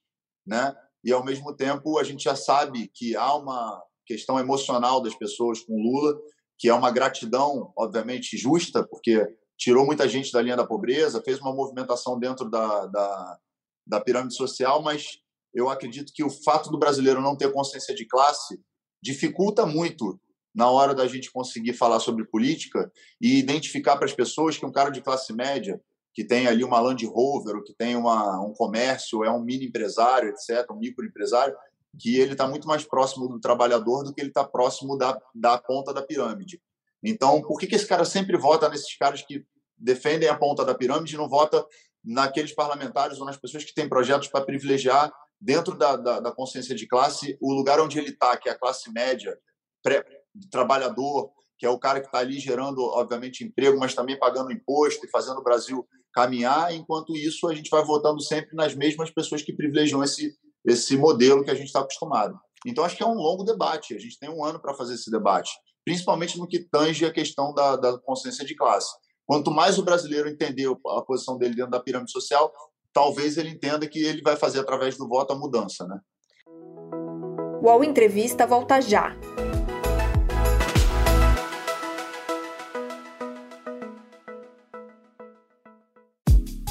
né? E ao mesmo tempo a gente já sabe que há uma questão emocional das pessoas com Lula, que é uma gratidão, obviamente justa, porque tirou muita gente da linha da pobreza, fez uma movimentação dentro da, da, da pirâmide social, mas eu acredito que o fato do brasileiro não ter consciência de classe dificulta muito na hora da gente conseguir falar sobre política e identificar para as pessoas que um cara de classe média, que tem ali uma Land Rover, que tem uma, um comércio, é um mini empresário, etc., um microempresário, que ele está muito mais próximo do trabalhador do que ele está próximo da, da ponta da pirâmide. Então, por que, que esse cara sempre vota nesses caras que defendem a ponta da pirâmide e não vota naqueles parlamentares ou nas pessoas que têm projetos para privilegiar, dentro da, da, da consciência de classe, o lugar onde ele está, que é a classe média, pré, trabalhador, que é o cara que está ali gerando, obviamente, emprego, mas também pagando imposto e fazendo o Brasil caminhar. Enquanto isso, a gente vai votando sempre nas mesmas pessoas que privilegiam esse, esse modelo que a gente está acostumado. Então, acho que é um longo debate. A gente tem um ano para fazer esse debate, principalmente no que tange a questão da, da consciência de classe. Quanto mais o brasileiro entender a posição dele dentro da pirâmide social, talvez ele entenda que ele vai fazer através do voto a mudança, né? O UOL Entrevista volta já.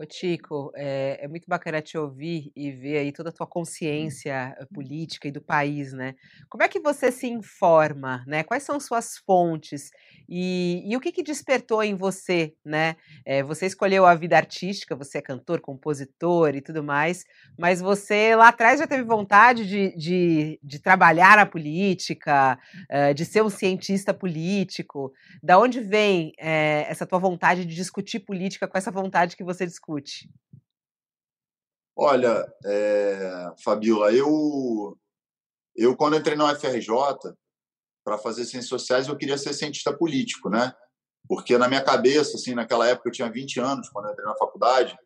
Ô, Tico, é, é, muito bacana te ouvir e ver aí toda a tua consciência eh, política e do país, né? Como é que você se informa, né? Quais são suas fontes? E, e o que, que despertou em você, né? É, você escolheu a vida artística, você é cantor, compositor e tudo mais, mas você lá atrás já teve vontade de, de, de trabalhar a política, uh, de ser um cientista político. Da onde vem é, essa tua vontade de discutir política com essa vontade que você discute? Discute? Olha, é, Fabiola, eu, eu quando entrei na UFRJ para fazer ciências sociais, eu queria ser cientista político, né? Porque na minha cabeça, assim, naquela época eu tinha 20 anos quando entrei na faculdade,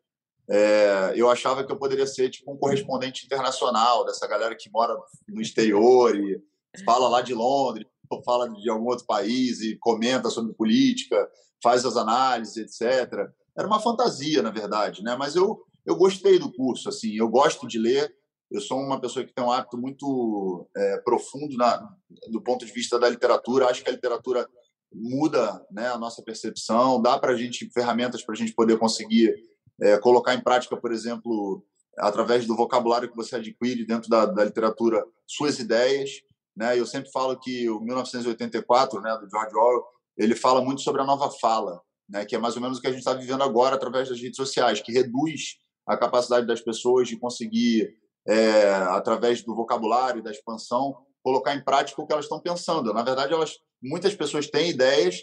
é, eu achava que eu poderia ser tipo um correspondente internacional dessa galera que mora no exterior e fala lá de Londres, ou fala de algum outro país e comenta sobre política, faz as análises, etc era uma fantasia, na verdade, né? Mas eu, eu gostei do curso, assim, eu gosto de ler. Eu sou uma pessoa que tem um hábito muito é, profundo na, do ponto de vista da literatura. Acho que a literatura muda né, a nossa percepção, dá para a gente ferramentas para a gente poder conseguir é, colocar em prática, por exemplo, através do vocabulário que você adquire dentro da, da literatura, suas ideias. Né? Eu sempre falo que o 1984, né, do George Orwell, ele fala muito sobre a nova fala né, que é mais ou menos o que a gente está vivendo agora através das redes sociais, que reduz a capacidade das pessoas de conseguir, é, através do vocabulário da expansão, colocar em prática o que elas estão pensando. Na verdade, elas, muitas pessoas têm ideias,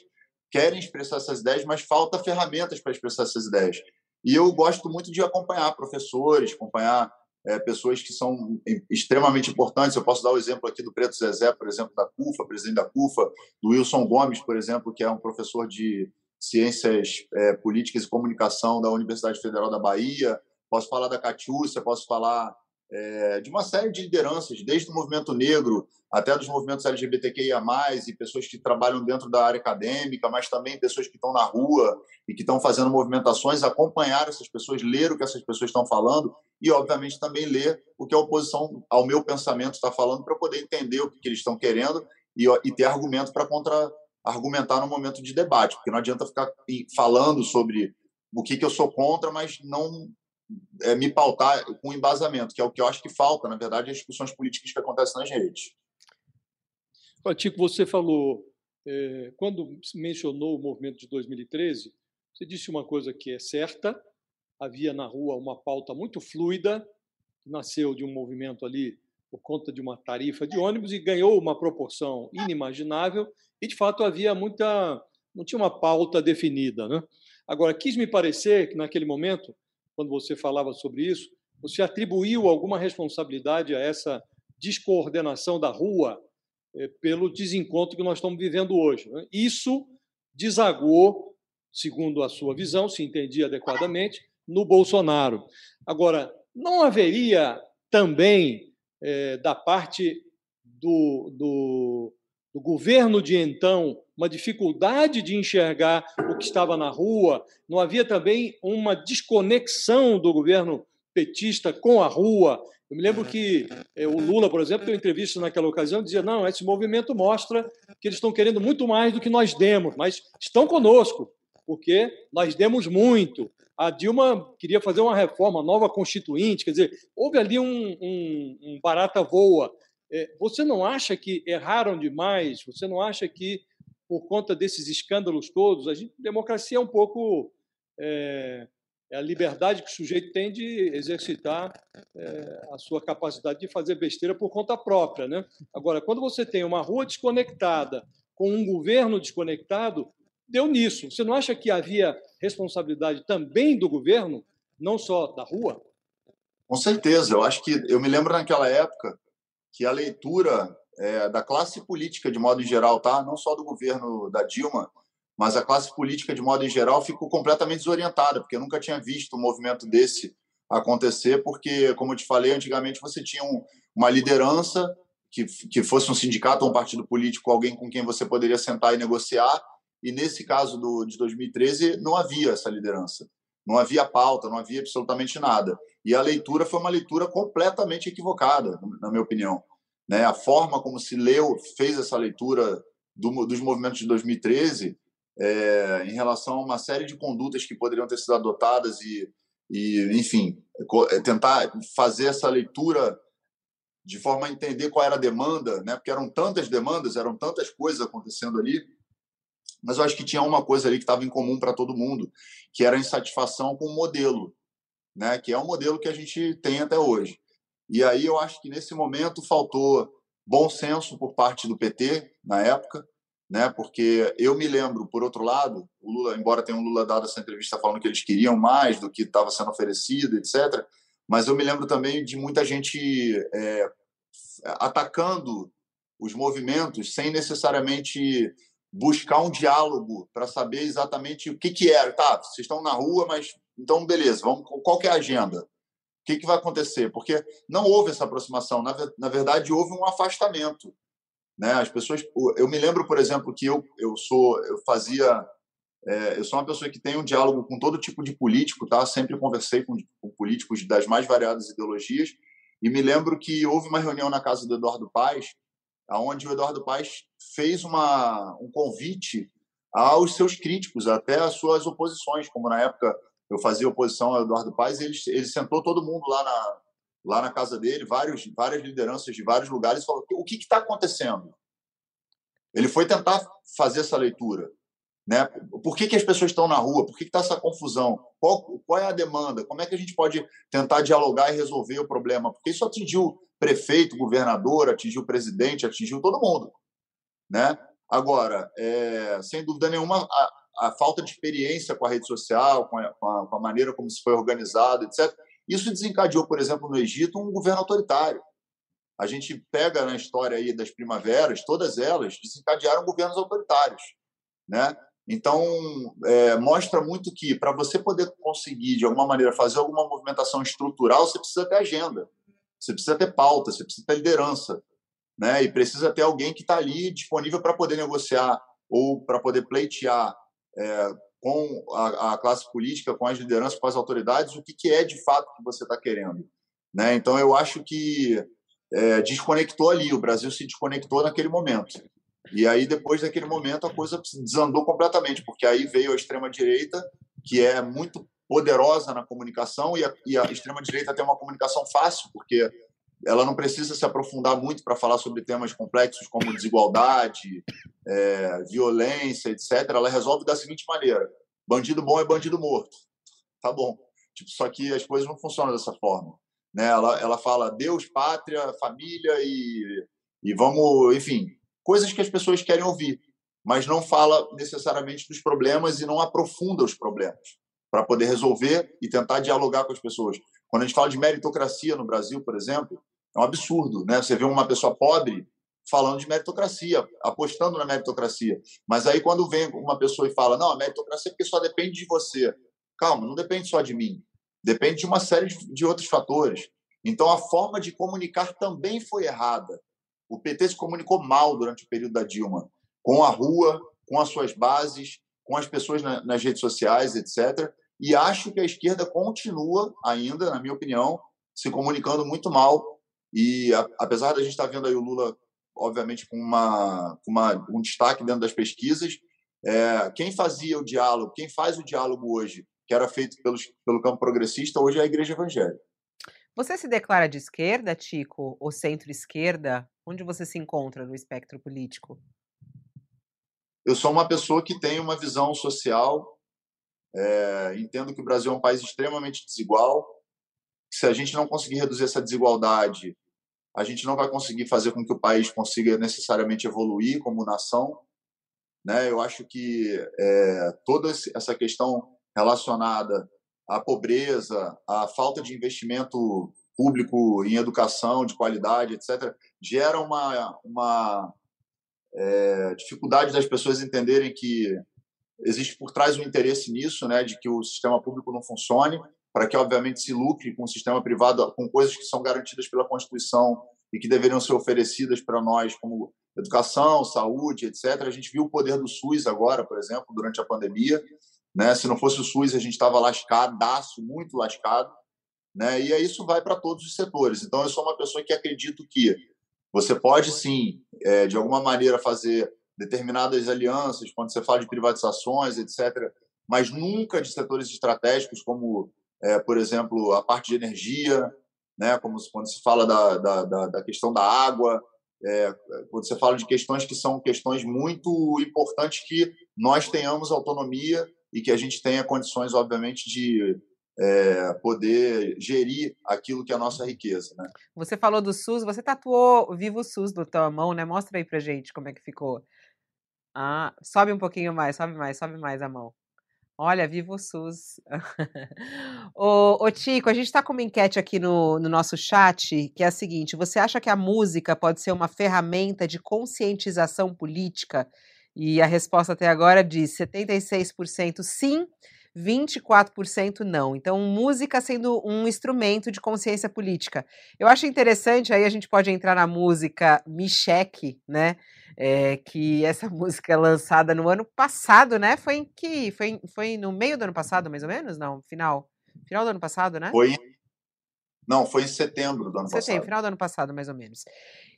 querem expressar essas ideias, mas falta ferramentas para expressar essas ideias. E eu gosto muito de acompanhar professores, acompanhar é, pessoas que são extremamente importantes. Eu posso dar o exemplo aqui do Preto Zezé, por exemplo, da CUFA, presidente da CUFA, do Wilson Gomes, por exemplo, que é um professor de Ciências é, Políticas e Comunicação da Universidade Federal da Bahia, posso falar da Catiúcia, posso falar é, de uma série de lideranças, desde o movimento negro até dos movimentos LGBTQIA+, e pessoas que trabalham dentro da área acadêmica, mas também pessoas que estão na rua e que estão fazendo movimentações, acompanhar essas pessoas, ler o que essas pessoas estão falando e, obviamente, também ler o que a oposição ao meu pensamento está falando para poder entender o que, eles estão querendo e, e ter argumento para contra argumentar no momento de debate, porque não adianta ficar falando sobre o que, que eu sou contra, mas não é, me pautar com embasamento, que é o que eu acho que falta, na verdade, as discussões políticas que acontecem nas redes. Tico, você falou, é, quando mencionou o movimento de 2013, você disse uma coisa que é certa, havia na rua uma pauta muito fluida, nasceu de um movimento ali por conta de uma tarifa de ônibus e ganhou uma proporção inimaginável, e de fato havia muita. não tinha uma pauta definida. Né? Agora, quis me parecer que naquele momento, quando você falava sobre isso, você atribuiu alguma responsabilidade a essa descoordenação da rua eh, pelo desencontro que nós estamos vivendo hoje. Né? Isso desagou, segundo a sua visão, se entendi adequadamente, no Bolsonaro. Agora, não haveria também, é, da parte do, do, do governo de então, uma dificuldade de enxergar o que estava na rua? Não havia também uma desconexão do governo petista com a rua? Eu me lembro que é, o Lula, por exemplo, deu entrevista naquela ocasião, dizia: não, esse movimento mostra que eles estão querendo muito mais do que nós demos, mas estão conosco, porque nós demos muito. A Dilma queria fazer uma reforma, nova constituinte, quer dizer, houve ali um, um, um barata voa. É, você não acha que erraram demais? Você não acha que, por conta desses escândalos todos, a gente, democracia é um pouco. É, é a liberdade que o sujeito tem de exercitar é, a sua capacidade de fazer besteira por conta própria. Né? Agora, quando você tem uma rua desconectada com um governo desconectado, deu nisso. Você não acha que havia responsabilidade também do governo, não só da rua? Com certeza. Eu acho que eu me lembro naquela época que a leitura é, da classe política de modo geral, tá? Não só do governo da Dilma, mas a classe política, de modo geral, ficou completamente desorientada, porque eu nunca tinha visto um movimento desse acontecer, porque, como eu te falei, antigamente você tinha um, uma liderança que, que fosse um sindicato ou um partido político, alguém com quem você poderia sentar e negociar, e nesse caso do, de 2013 não havia essa liderança, não havia pauta, não havia absolutamente nada. E a leitura foi uma leitura completamente equivocada, na minha opinião. Né? A forma como se leu, fez essa leitura do, dos movimentos de 2013 é, em relação a uma série de condutas que poderiam ter sido adotadas e, e, enfim, é, tentar fazer essa leitura de forma a entender qual era a demanda, né? Porque eram tantas demandas, eram tantas coisas acontecendo ali, mas eu acho que tinha uma coisa ali que estava em comum para todo mundo, que era a insatisfação com o modelo, né? Que é o modelo que a gente tem até hoje. E aí eu acho que nesse momento faltou bom senso por parte do PT na época, né? Porque eu me lembro, por outro lado, o Lula, embora tenha um Lula dado essa entrevista falando que eles queriam mais do que estava sendo oferecido, etc. Mas eu me lembro também de muita gente é, atacando os movimentos sem necessariamente buscar um diálogo para saber exatamente o que que era. Tá, vocês estão na rua, mas então beleza, vamos. Qual que é a agenda? O que, que vai acontecer? Porque não houve essa aproximação. Na, na verdade, houve um afastamento né? As pessoas, eu me lembro, por exemplo, que eu eu sou, eu fazia, é, eu sou uma pessoa que tem um diálogo com todo tipo de político, tá? Sempre conversei com, com políticos das mais variadas ideologias e me lembro que houve uma reunião na casa do Eduardo Paes, aonde o Eduardo Paes fez uma um convite aos seus críticos, até às suas oposições, como na época eu fazia oposição ao Eduardo Paes, ele, ele sentou todo mundo lá na, lá na casa dele, vários, várias lideranças de vários lugares, e falou: o que está acontecendo? Ele foi tentar fazer essa leitura. Né? Por que, que as pessoas estão na rua? Por que está essa confusão? Qual, qual é a demanda? Como é que a gente pode tentar dialogar e resolver o problema? Porque isso atingiu prefeito, governador, atingiu presidente, atingiu todo mundo. Né? Agora, é, sem dúvida nenhuma, a, a, falta de experiência com a rede social, com a, com a, maneira como se foi organizado, etc., isso desencadeou, por exemplo, no Egito, um governo autoritário. A gente pega na história aí das primaveras, todas elas desencadearam governos autoritários, né? Então, é, mostra muito que para você poder conseguir, de alguma maneira, fazer alguma movimentação estrutural, você precisa ter agenda, você precisa ter pauta, você precisa ter liderança, né? E precisa ter alguém que está ali disponível para poder negociar ou para poder pleitear é, com a, a, classe política, com as lideranças, com as autoridades, o que, que é de fato que você está querendo. Né? Então, eu acho que é, desconectou ali, o Brasil se desconectou naquele momento. E aí, depois daquele momento, a coisa desandou completamente, porque aí veio a extrema-direita, que é muito poderosa na comunicação, e a, e a extrema-direita tem uma comunicação fácil, porque ela não precisa se aprofundar muito para falar sobre temas complexos como desigualdade, é, violência, etc. Ela resolve da seguinte maneira: bandido bom é bandido morto. Tá bom. Tipo, só que as coisas não funcionam dessa forma. Né? Ela, ela fala Deus, pátria, família e, e vamos, enfim, coisas que as pessoas querem ouvir, mas não fala necessariamente dos problemas e não aprofunda os problemas para poder resolver e tentar dialogar com as pessoas. Quando a gente fala de meritocracia no Brasil, por exemplo, é um absurdo, né? Você vê uma pessoa pobre falando de meritocracia, apostando na meritocracia. Mas aí quando vem uma pessoa e fala, não, a meritocracia é porque só depende de você. Calma, não depende só de mim. Depende de uma série de outros fatores. Então a forma de comunicar também foi errada. O PT se comunicou mal durante o período da Dilma, com a rua, com as suas bases, com as pessoas nas redes sociais, etc. E acho que a esquerda continua ainda, na minha opinião, se comunicando muito mal e a, apesar da gente estar vendo aí o Lula, obviamente, com, uma, com uma, um destaque dentro das pesquisas, é, quem fazia o diálogo, quem faz o diálogo hoje, que era feito pelos, pelo campo progressista, hoje é a Igreja Evangélica. Você se declara de esquerda, Tico, ou centro-esquerda? Onde você se encontra no espectro político? Eu sou uma pessoa que tem uma visão social, é, entendo que o Brasil é um país extremamente desigual, se a gente não conseguir reduzir essa desigualdade, a gente não vai conseguir fazer com que o país consiga necessariamente evoluir como nação. Né? Eu acho que é, toda essa questão relacionada à pobreza, à falta de investimento público em educação de qualidade, etc., gera uma, uma é, dificuldade das pessoas entenderem que existe por trás um interesse nisso, né, de que o sistema público não funcione para que, obviamente, se lucre com o sistema privado, com coisas que são garantidas pela Constituição e que deveriam ser oferecidas para nós, como educação, saúde, etc. A gente viu o poder do SUS agora, por exemplo, durante a pandemia. Né? Se não fosse o SUS, a gente estava lascadaço, muito lascado. Né? E isso vai para todos os setores. Então, eu sou uma pessoa que acredito que você pode, sim, é, de alguma maneira, fazer determinadas alianças, quando você fala de privatizações, etc., mas nunca de setores estratégicos como é, por exemplo, a parte de energia, né, como quando se fala da, da, da questão da água, é, quando você fala de questões que são questões muito importantes que nós tenhamos autonomia e que a gente tenha condições, obviamente, de é, poder gerir aquilo que é a nossa riqueza. Né? Você falou do SUS, você tatuou Vivo SUS no tua mão, né? Mostra aí pra gente como é que ficou. Ah, sobe um pouquinho mais, sobe mais, sobe mais a mão. Olha, viva o SUS. *laughs* ô, ô, Tico, a gente está com uma enquete aqui no, no nosso chat, que é a seguinte: você acha que a música pode ser uma ferramenta de conscientização política? E a resposta até agora diz 76% sim, 24% não. Então, música sendo um instrumento de consciência política. Eu acho interessante, aí a gente pode entrar na música Me Cheque, né? É, que essa *laughs* música é lançada no ano passado, né? Foi em que? Foi, foi no meio do ano passado, mais ou menos? Não, final. Final do ano passado, né? Foi. Não, foi em setembro do ano setembro, passado. final do ano passado, mais ou menos.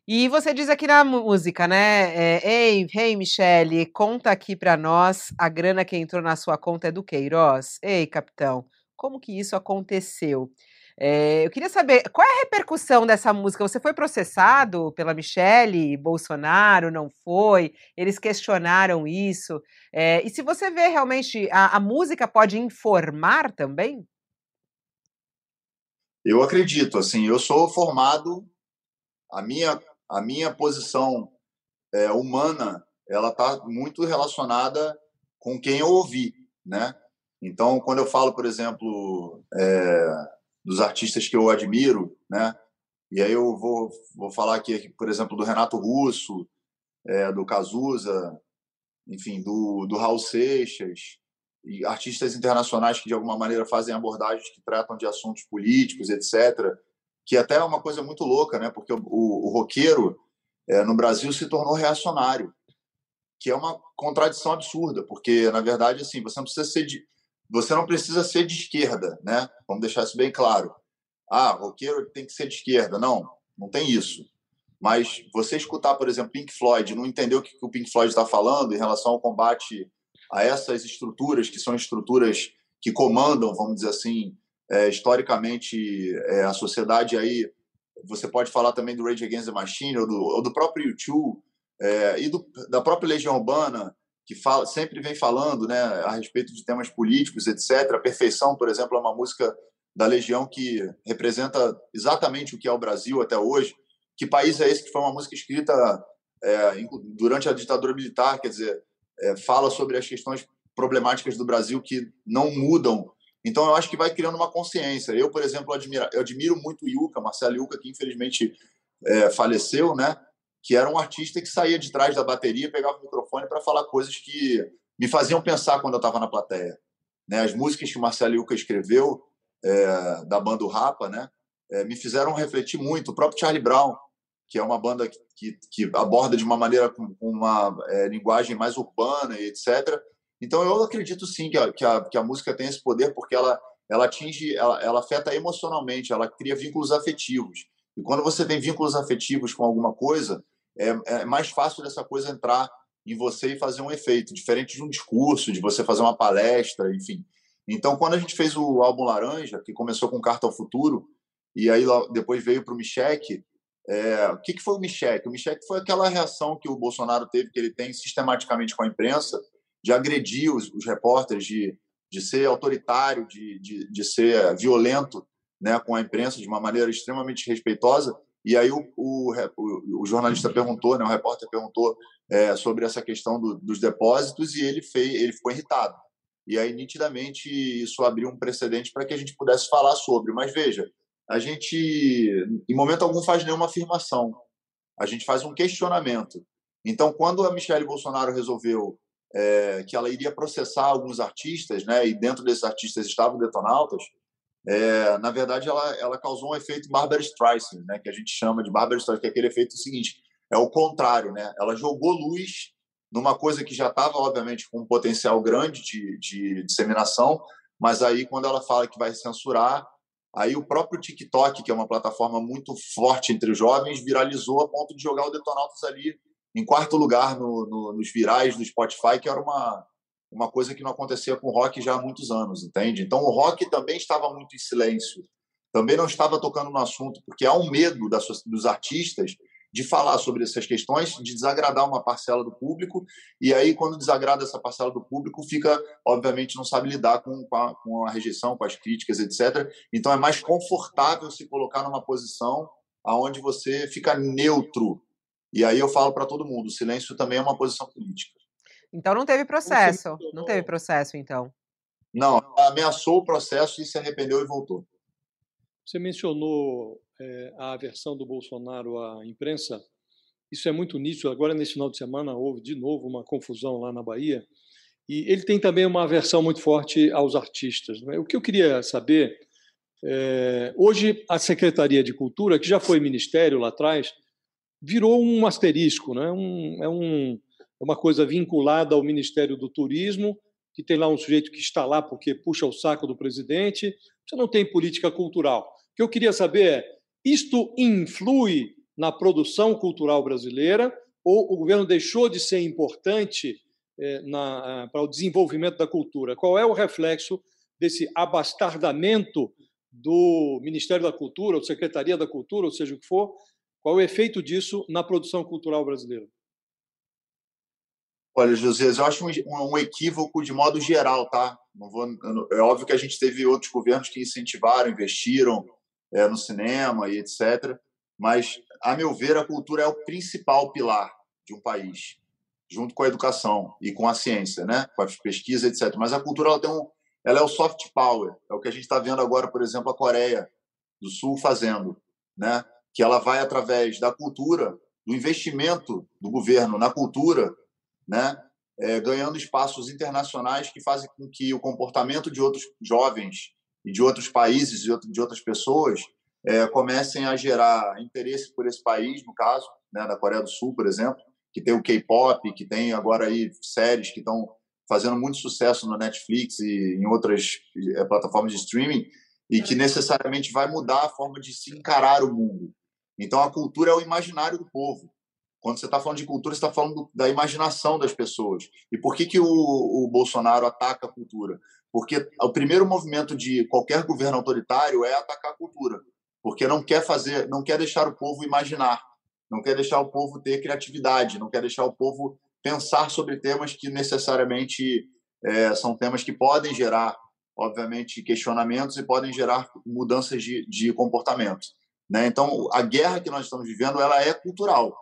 E você diz aqui na música, né? É, Ei, hey, Michele, conta aqui para nós a grana que entrou na sua conta é do Queiroz. Ei, capitão, como que isso aconteceu? É, eu queria saber qual é a repercussão dessa música. Você foi processado pela Michelle Bolsonaro? Não foi? Eles questionaram isso. É, e se você vê realmente a, a música pode informar também? Eu acredito. Assim, eu sou formado. A minha a minha posição é, humana ela está muito relacionada com quem eu ouvi, né? Então, quando eu falo, por exemplo, é, dos artistas que eu admiro, né? E aí eu vou, vou falar aqui, por exemplo, do Renato Russo, é, do Cazuza, enfim, do, do Raul Seixas, e artistas internacionais que de alguma maneira fazem abordagens que tratam de assuntos políticos, etc. Que até é uma coisa muito louca, né? Porque o, o, o roqueiro é, no Brasil se tornou reacionário, que é uma contradição absurda, porque na verdade assim você não precisa ser de, você não precisa ser de esquerda, né? Vamos deixar isso bem claro. Ah, roqueiro tem que ser de esquerda. Não, não tem isso. Mas você escutar, por exemplo, Pink Floyd, não entender o que o Pink Floyd está falando em relação ao combate a essas estruturas, que são estruturas que comandam, vamos dizer assim, é, historicamente é, a sociedade aí você pode falar também do Rage Against the Machine ou do, ou do próprio YouTube é, e do, da própria Legião Urbana, que fala, sempre vem falando né, a respeito de temas políticos, etc. A Perfeição, por exemplo, é uma música da Legião que representa exatamente o que é o Brasil até hoje. Que país é esse que foi uma música escrita é, durante a ditadura militar? Quer dizer, é, fala sobre as questões problemáticas do Brasil que não mudam. Então, eu acho que vai criando uma consciência. Eu, por exemplo, admiro, eu admiro muito o Yuka, Marcelo Yuka, que infelizmente é, faleceu, né? que era um artista que saía de trás da bateria, pegava o microfone para falar coisas que me faziam pensar quando eu estava na plateia. Né? As músicas que o Marcelo Yuca escreveu, é, da banda Rapa, né? É, me fizeram refletir muito. O próprio Charlie Brown, que é uma banda que, que, que aborda de uma maneira com, uma é, linguagem mais urbana e etc. Então eu acredito sim que a, que a, que a música tem esse poder porque ela, ela atinge, ela, ela afeta emocionalmente, ela cria vínculos afetivos. E quando você tem vínculos afetivos com alguma coisa, é, é mais fácil dessa coisa entrar em você e fazer um efeito, diferente de um discurso, de você fazer uma palestra, enfim. Então, quando a gente fez o álbum Laranja, que começou com Carta ao Futuro, e aí depois veio para o Michek, é, o que, que foi o Michek? O Michek foi aquela reação que o Bolsonaro teve, que ele tem sistematicamente com a imprensa, de agredir os, os repórteres, de, de ser autoritário, de, de, de ser violento né, com a imprensa de uma maneira extremamente respeitosa. E aí o, o, o, jornalista perguntou, né, o repórter perguntou é, sobre essa questão do, dos depósitos e ele fez, ele ficou irritado. E aí nitidamente isso abriu um precedente para que a gente pudesse falar sobre. Mas veja, a gente em momento algum faz nenhuma afirmação. A gente faz um questionamento. Então, quando a Michelle Bolsonaro resolveu é, que ela iria processar alguns artistas, né, e dentro desses artistas estavam detonautas, é, na verdade, ela, ela causou um efeito Barbara Streisand, né, que a gente chama de Barbara Streisand, que é aquele efeito seguinte, é o contrário, né? Ela jogou luz numa coisa que já estava, obviamente, com um potencial grande de, de disseminação, mas aí, quando ela fala que vai censurar, aí o próprio TikTok, que é uma plataforma muito forte entre os jovens, viralizou a ponto de jogar o Detonautas ali em quarto lugar no, no, nos virais do Spotify, que era uma, uma coisa que não acontecia com o rock já há muitos anos, entende? Então o rock também estava muito em silêncio, também não estava tocando no assunto, porque há um medo das, dos artistas de falar sobre essas questões, de desagradar uma parcela do público, e aí, quando desagrada essa parcela do público, fica, obviamente, não sabe lidar com, com, a, com a rejeição, com as críticas, etc. Então, é mais confortável se colocar numa posição aonde você fica neutro. E aí eu falo para todo mundo: o silêncio também é uma posição política. Então não teve processo. Não teve processo, então. Não, ameaçou o processo e se arrependeu e voltou. Você mencionou é, a aversão do Bolsonaro à imprensa. Isso é muito nítido. Agora, nesse final de semana, houve de novo uma confusão lá na Bahia. E ele tem também uma aversão muito forte aos artistas. Né? O que eu queria saber. É, hoje, a Secretaria de Cultura, que já foi ministério lá atrás, virou um asterisco, né? um, é um, é uma coisa vinculada ao Ministério do Turismo, que tem lá um sujeito que está lá porque puxa o saco do presidente. Você não tem política cultural. O que eu queria saber é: isto influi na produção cultural brasileira ou o governo deixou de ser importante é, na, para o desenvolvimento da cultura? Qual é o reflexo desse abastardamento do Ministério da Cultura, ou Secretaria da Cultura, ou seja o que for? Qual o efeito disso na produção cultural brasileira? Olha, José, eu acho um, um, equívoco de modo geral, tá? Vou, é óbvio que a gente teve outros governos que incentivaram, investiram é, no cinema e etc. Mas, a meu ver, a cultura é o principal pilar de um país, junto com a educação e com a ciência, né? Com a pesquisa, etc. Mas a cultura ela tem um, ela é o soft power, é o que a gente está vendo agora, por exemplo, a Coreia do Sul fazendo, né? Que ela vai através da cultura, do investimento do governo na cultura né? É, ganhando espaços internacionais que fazem com que o comportamento de outros jovens e de outros países e de outras pessoas é, comecem a gerar interesse por esse país, no caso, né, da Coreia do Sul, por exemplo, que tem o K-pop, que tem agora aí séries que estão fazendo muito sucesso no Netflix e em outras é, plataformas de streaming e que necessariamente vai mudar a forma de se encarar o mundo. Então a cultura é o imaginário do povo. Quando você está falando de cultura, você está falando da imaginação das pessoas. E por que, que o, o Bolsonaro ataca a cultura? Porque o primeiro movimento de qualquer governo autoritário é atacar a cultura. porque não quer fazer, não quer deixar o povo imaginar, não quer deixar o povo ter criatividade, não quer deixar o povo pensar sobre temas que necessariamente é, são temas que podem gerar, obviamente, questionamentos e podem gerar mudanças de, de comportamento. Né? Então, a guerra que nós estamos vivendo ela é cultural.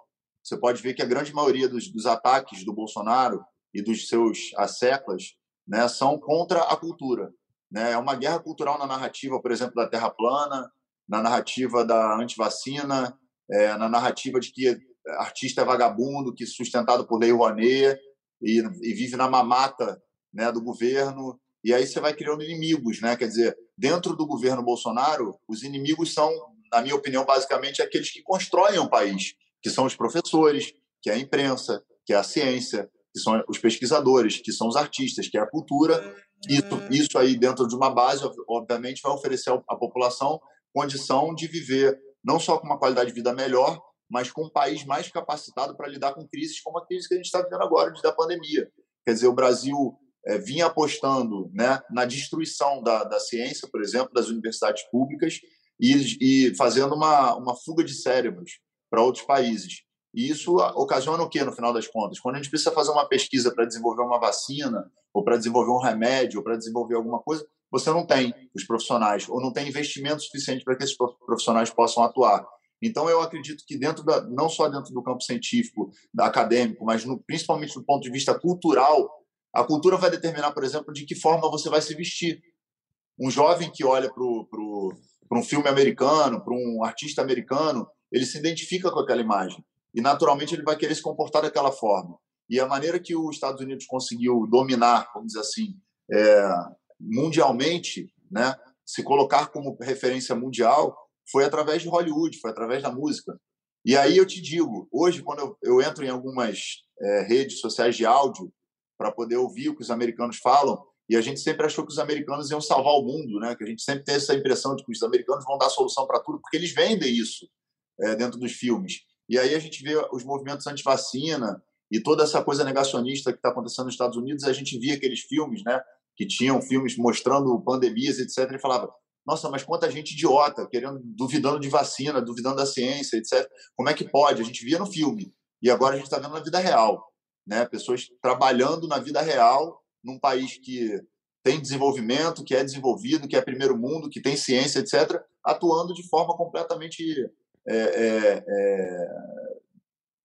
Você pode ver que a grande maioria dos, dos ataques do Bolsonaro e dos seus asseclas né, são contra a cultura. Né? É uma guerra cultural na narrativa, por exemplo, da Terra plana, na narrativa da antivacina, é, na narrativa de que artista é vagabundo, que sustentado por lei Rouanet e, e vive na mamata né, do governo. E aí você vai criando inimigos, né? Quer dizer, dentro do governo Bolsonaro, os inimigos são, na minha opinião, basicamente aqueles que constroem o país, que são os professores, que é a imprensa, que é a ciência, que são os pesquisadores, que são os artistas, que é a cultura. Isso, isso aí, dentro de uma base, obviamente, vai oferecer à população condição de viver não só com uma qualidade de vida melhor, mas com um país mais capacitado para lidar com crises como a crise que a gente está vivendo agora, da pandemia. Quer dizer, o Brasil é, vinha apostando né, na destruição da, da ciência, por exemplo, das universidades públicas, e, e fazendo uma, uma fuga de cérebros para outros países. E isso ocasiona o que, no final das contas? Quando a gente precisa fazer uma pesquisa para desenvolver uma vacina, ou para desenvolver um remédio, ou para desenvolver alguma coisa, você não tem os profissionais, ou não tem investimento suficiente para que esses profissionais possam atuar. Então, eu acredito que dentro da, não só dentro do campo científico, da acadêmico, mas no, principalmente do ponto de vista cultural, a cultura vai determinar, por exemplo, de que forma você vai se vestir. Um jovem que olha para um filme americano, para um artista americano, ele se identifica com aquela imagem e naturalmente ele vai querer se comportar daquela forma. E a maneira que os Estados Unidos conseguiu dominar, vamos dizer assim, é, mundialmente, né, se colocar como referência mundial, foi através de Hollywood, foi através da música. E aí eu te digo, hoje, quando eu, eu entro em algumas é, redes sociais de áudio para poder ouvir o que os americanos falam, e a gente sempre achou que os americanos iam salvar o mundo, né? que a gente sempre tem essa impressão de que os americanos vão dar solução para tudo, porque eles vendem isso é, dentro dos filmes. E aí a gente vê os movimentos anti-vacina e toda essa coisa negacionista que está acontecendo nos Estados Unidos. A gente via aqueles filmes, né, que tinham filmes mostrando pandemias, etc. E falava: nossa, mas quanta gente idiota, querendo, duvidando de vacina, duvidando da ciência, etc. Como é que pode? A gente via no filme e agora a gente está vendo na vida real, né? Pessoas trabalhando na vida real num país que tem desenvolvimento, que é desenvolvido, que é primeiro mundo, que tem ciência, etc., atuando de forma completamente é, é, é,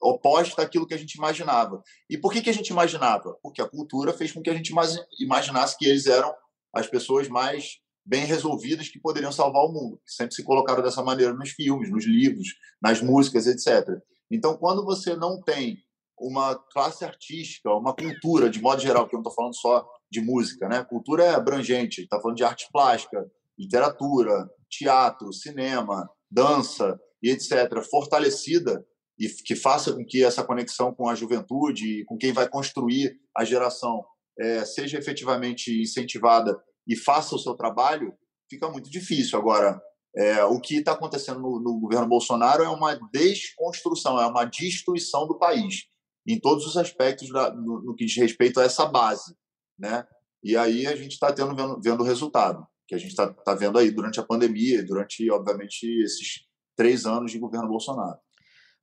oposta àquilo que a gente imaginava. E por que, que a gente imaginava? Porque a cultura fez com que a gente imaginasse que eles eram as pessoas mais bem resolvidas que poderiam salvar o mundo. Sempre se colocaram dessa maneira nos filmes, nos livros, nas músicas, etc. Então, quando você não tem uma classe artística, uma cultura, de modo geral, que eu não estou falando só de música, né? Cultura é abrangente, está falando de arte plástica, literatura, teatro, cinema, dança, e etc., fortalecida e que faça com que essa conexão com a juventude e com quem vai construir a geração é, seja efetivamente incentivada e faça o seu trabalho, fica muito difícil. Agora, é, o que está acontecendo no, no, governo Bolsonaro é uma desconstrução, é uma destruição do país, em todos os aspectos da, no, no, que diz respeito a essa base. Né? E aí a gente está vendo, vendo o resultado, que a gente está tá vendo aí durante a pandemia, durante, obviamente, esses três anos de governo Bolsonaro.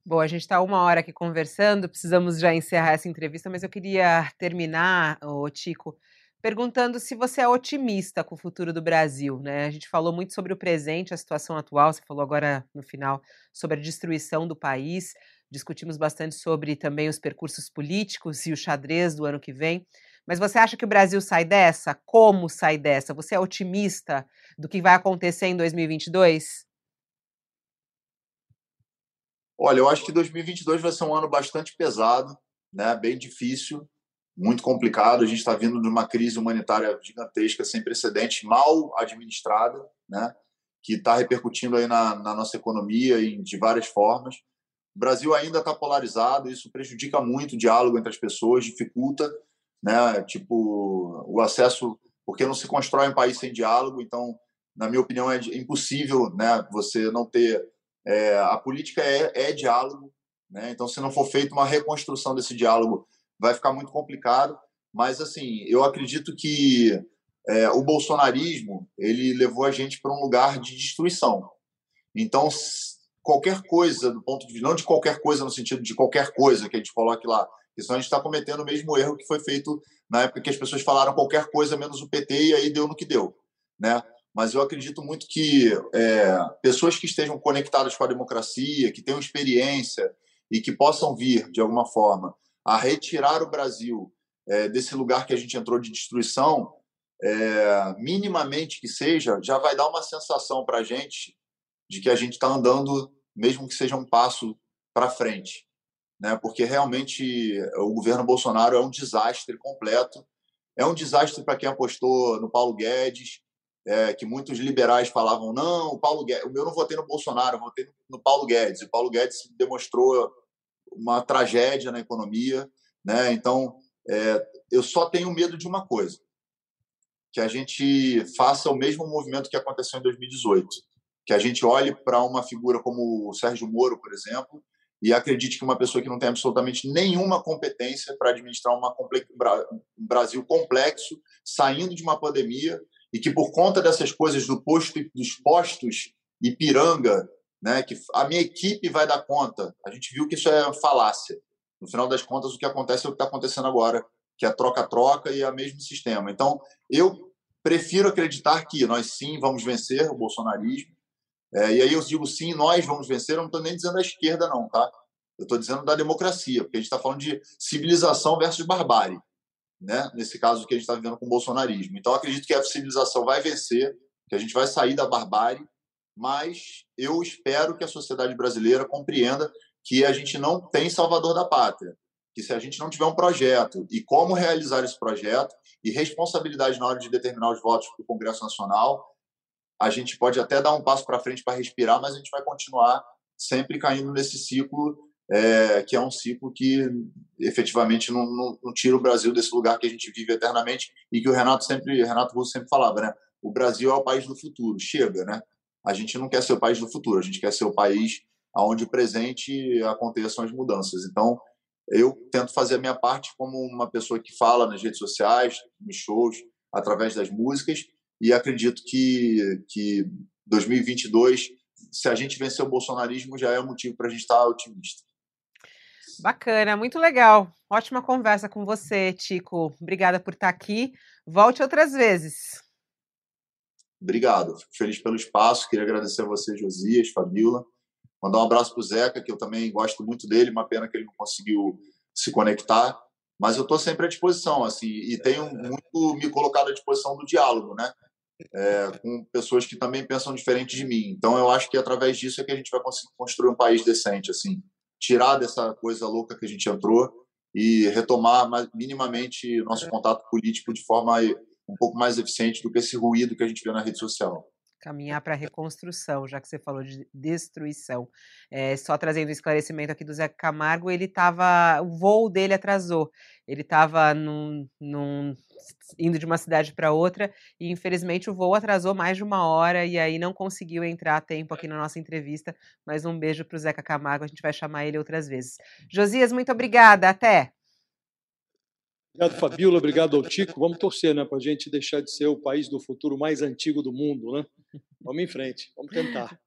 Bom, a gente está uma hora aqui conversando, precisamos já encerrar essa entrevista, mas eu queria terminar, ô Tico, perguntando se você é otimista com o futuro do Brasil. Né? A gente falou muito sobre o presente, a situação atual, você falou agora no final sobre a destruição do país, discutimos bastante sobre também os percursos políticos e o xadrez do ano que vem. Mas você acha que o Brasil sai dessa? Como sai dessa? Você é otimista do que vai acontecer em 2022? Olha, eu acho que 2022 vai ser um ano bastante pesado, né? bem difícil, muito complicado. A gente está vindo de uma crise humanitária gigantesca, sem precedentes, mal administrada, né? que está repercutindo aí na, na nossa economia em, de várias formas. O Brasil ainda está polarizado, isso prejudica muito o diálogo entre as pessoas, dificulta, né? Tipo, o acesso, porque não se constrói um país sem diálogo. Então, na minha opinião, é impossível, né? Você não ter é, a política é, é diálogo, né? então se não for feita uma reconstrução desse diálogo, vai ficar muito complicado. Mas assim, eu acredito que é, o bolsonarismo ele levou a gente para um lugar de destruição. Então, qualquer coisa, do ponto de vista, não de qualquer coisa no sentido de qualquer coisa que a gente coloque lá, porque senão a gente está cometendo o mesmo erro que foi feito na época que as pessoas falaram qualquer coisa menos o PT e aí deu no que deu, né? Mas eu acredito muito que é, pessoas que estejam conectadas com a democracia, que tenham experiência e que possam vir, de alguma forma, a retirar o Brasil é, desse lugar que a gente entrou de destruição, é, minimamente que seja, já vai dar uma sensação para a gente de que a gente está andando, mesmo que seja um passo para frente né? porque realmente o governo Bolsonaro é um desastre completo. É um desastre para quem apostou no Paulo Guedes, é, que muitos liberais falavam: não, o Paulo Guedes, eu não votei no Bolsonaro, eu votei no Paulo Guedes. O Paulo Guedes demonstrou uma tragédia na economia. Né? Então, é, eu só tenho medo de uma coisa: que a gente faça o mesmo movimento que aconteceu em 2018. Que a gente olhe para uma figura como o Sérgio Moro, por exemplo, e acredite que uma pessoa que não tem absolutamente nenhuma competência para administrar uma um Brasil complexo, saindo de uma pandemia, e que por conta dessas coisas do posto dos postos Ipiranga, né, que a minha equipe vai dar conta. A gente viu que isso é falácia. No final das contas, o que acontece é o que está acontecendo agora, que é troca-troca e é o mesmo sistema. Então, eu prefiro acreditar que nós sim vamos vencer o bolsonarismo, é, e aí eu digo sim, nós vamos vencer, eu não estou nem dizendo a esquerda, não, tá? Eu estou dizendo da democracia, porque a gente está falando de civilização versus barbárie, né? nesse caso que a gente está vivendo com o bolsonarismo. Então, acredito que a civilização vai vencer, que a gente vai sair da barbárie, mas eu espero que a sociedade brasileira compreenda que a gente não tem salvador da pátria, que se a gente não tiver um projeto e como realizar esse projeto e responsabilidade na hora de determinar os votos para o Congresso Nacional, a gente pode até dar um passo para frente para respirar, mas a gente vai continuar sempre caindo nesse ciclo, é, que é um ciclo que efetivamente não, não, não, tira o Brasil desse lugar que a gente vive eternamente e que o Renato sempre, Renato Russo sempre falava, né? O Brasil é o país do futuro, chega, né? A gente não quer ser o país do futuro, a gente quer ser o país onde o presente aconteçam as mudanças. Então, eu tento fazer a minha parte como uma pessoa que fala nas redes sociais, nos shows, através das músicas, e acredito que, que 2022, se a gente vencer o bolsonarismo, já é um motivo para a gente estar otimista. Bacana, muito legal. Ótima conversa com você, Tico. Obrigada por estar aqui. Volte outras vezes. Obrigado. Fico feliz pelo espaço. Queria agradecer a você, Josias, Fabiola. Mandar um abraço para o Zeca, que eu também gosto muito dele. Uma pena que ele não conseguiu se conectar. Mas eu estou sempre à disposição, assim, e tenho muito me colocado à disposição do diálogo, né? É, com pessoas que também pensam diferente de mim. Então, eu acho que através disso é que a gente vai conseguir construir um país decente, assim, tirar dessa coisa louca que a gente entrou e retomar minimamente nosso contato político de forma um pouco mais eficiente do que esse ruído que a gente vê na rede social caminhar para a reconstrução, já que você falou de destruição. É, só trazendo um esclarecimento aqui do Zé Camargo, ele estava. O voo dele atrasou. Ele estava num, num, indo de uma cidade para outra e, infelizmente, o voo atrasou mais de uma hora e aí não conseguiu entrar a tempo aqui na nossa entrevista. Mas um beijo para o Zeca Camargo, a gente vai chamar ele outras vezes. Josias, muito obrigada. Até! Obrigado, Fabiola. Obrigado ao Tico. Vamos torcer né, para a gente deixar de ser o país do futuro mais antigo do mundo. Né? Vamos em frente, vamos tentar.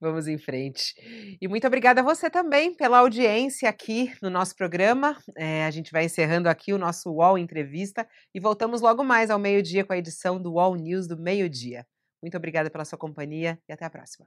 Vamos em frente. E muito obrigada a você também pela audiência aqui no nosso programa. É, a gente vai encerrando aqui o nosso UOL Entrevista e voltamos logo mais ao meio-dia com a edição do UOL News do meio-dia. Muito obrigada pela sua companhia e até a próxima.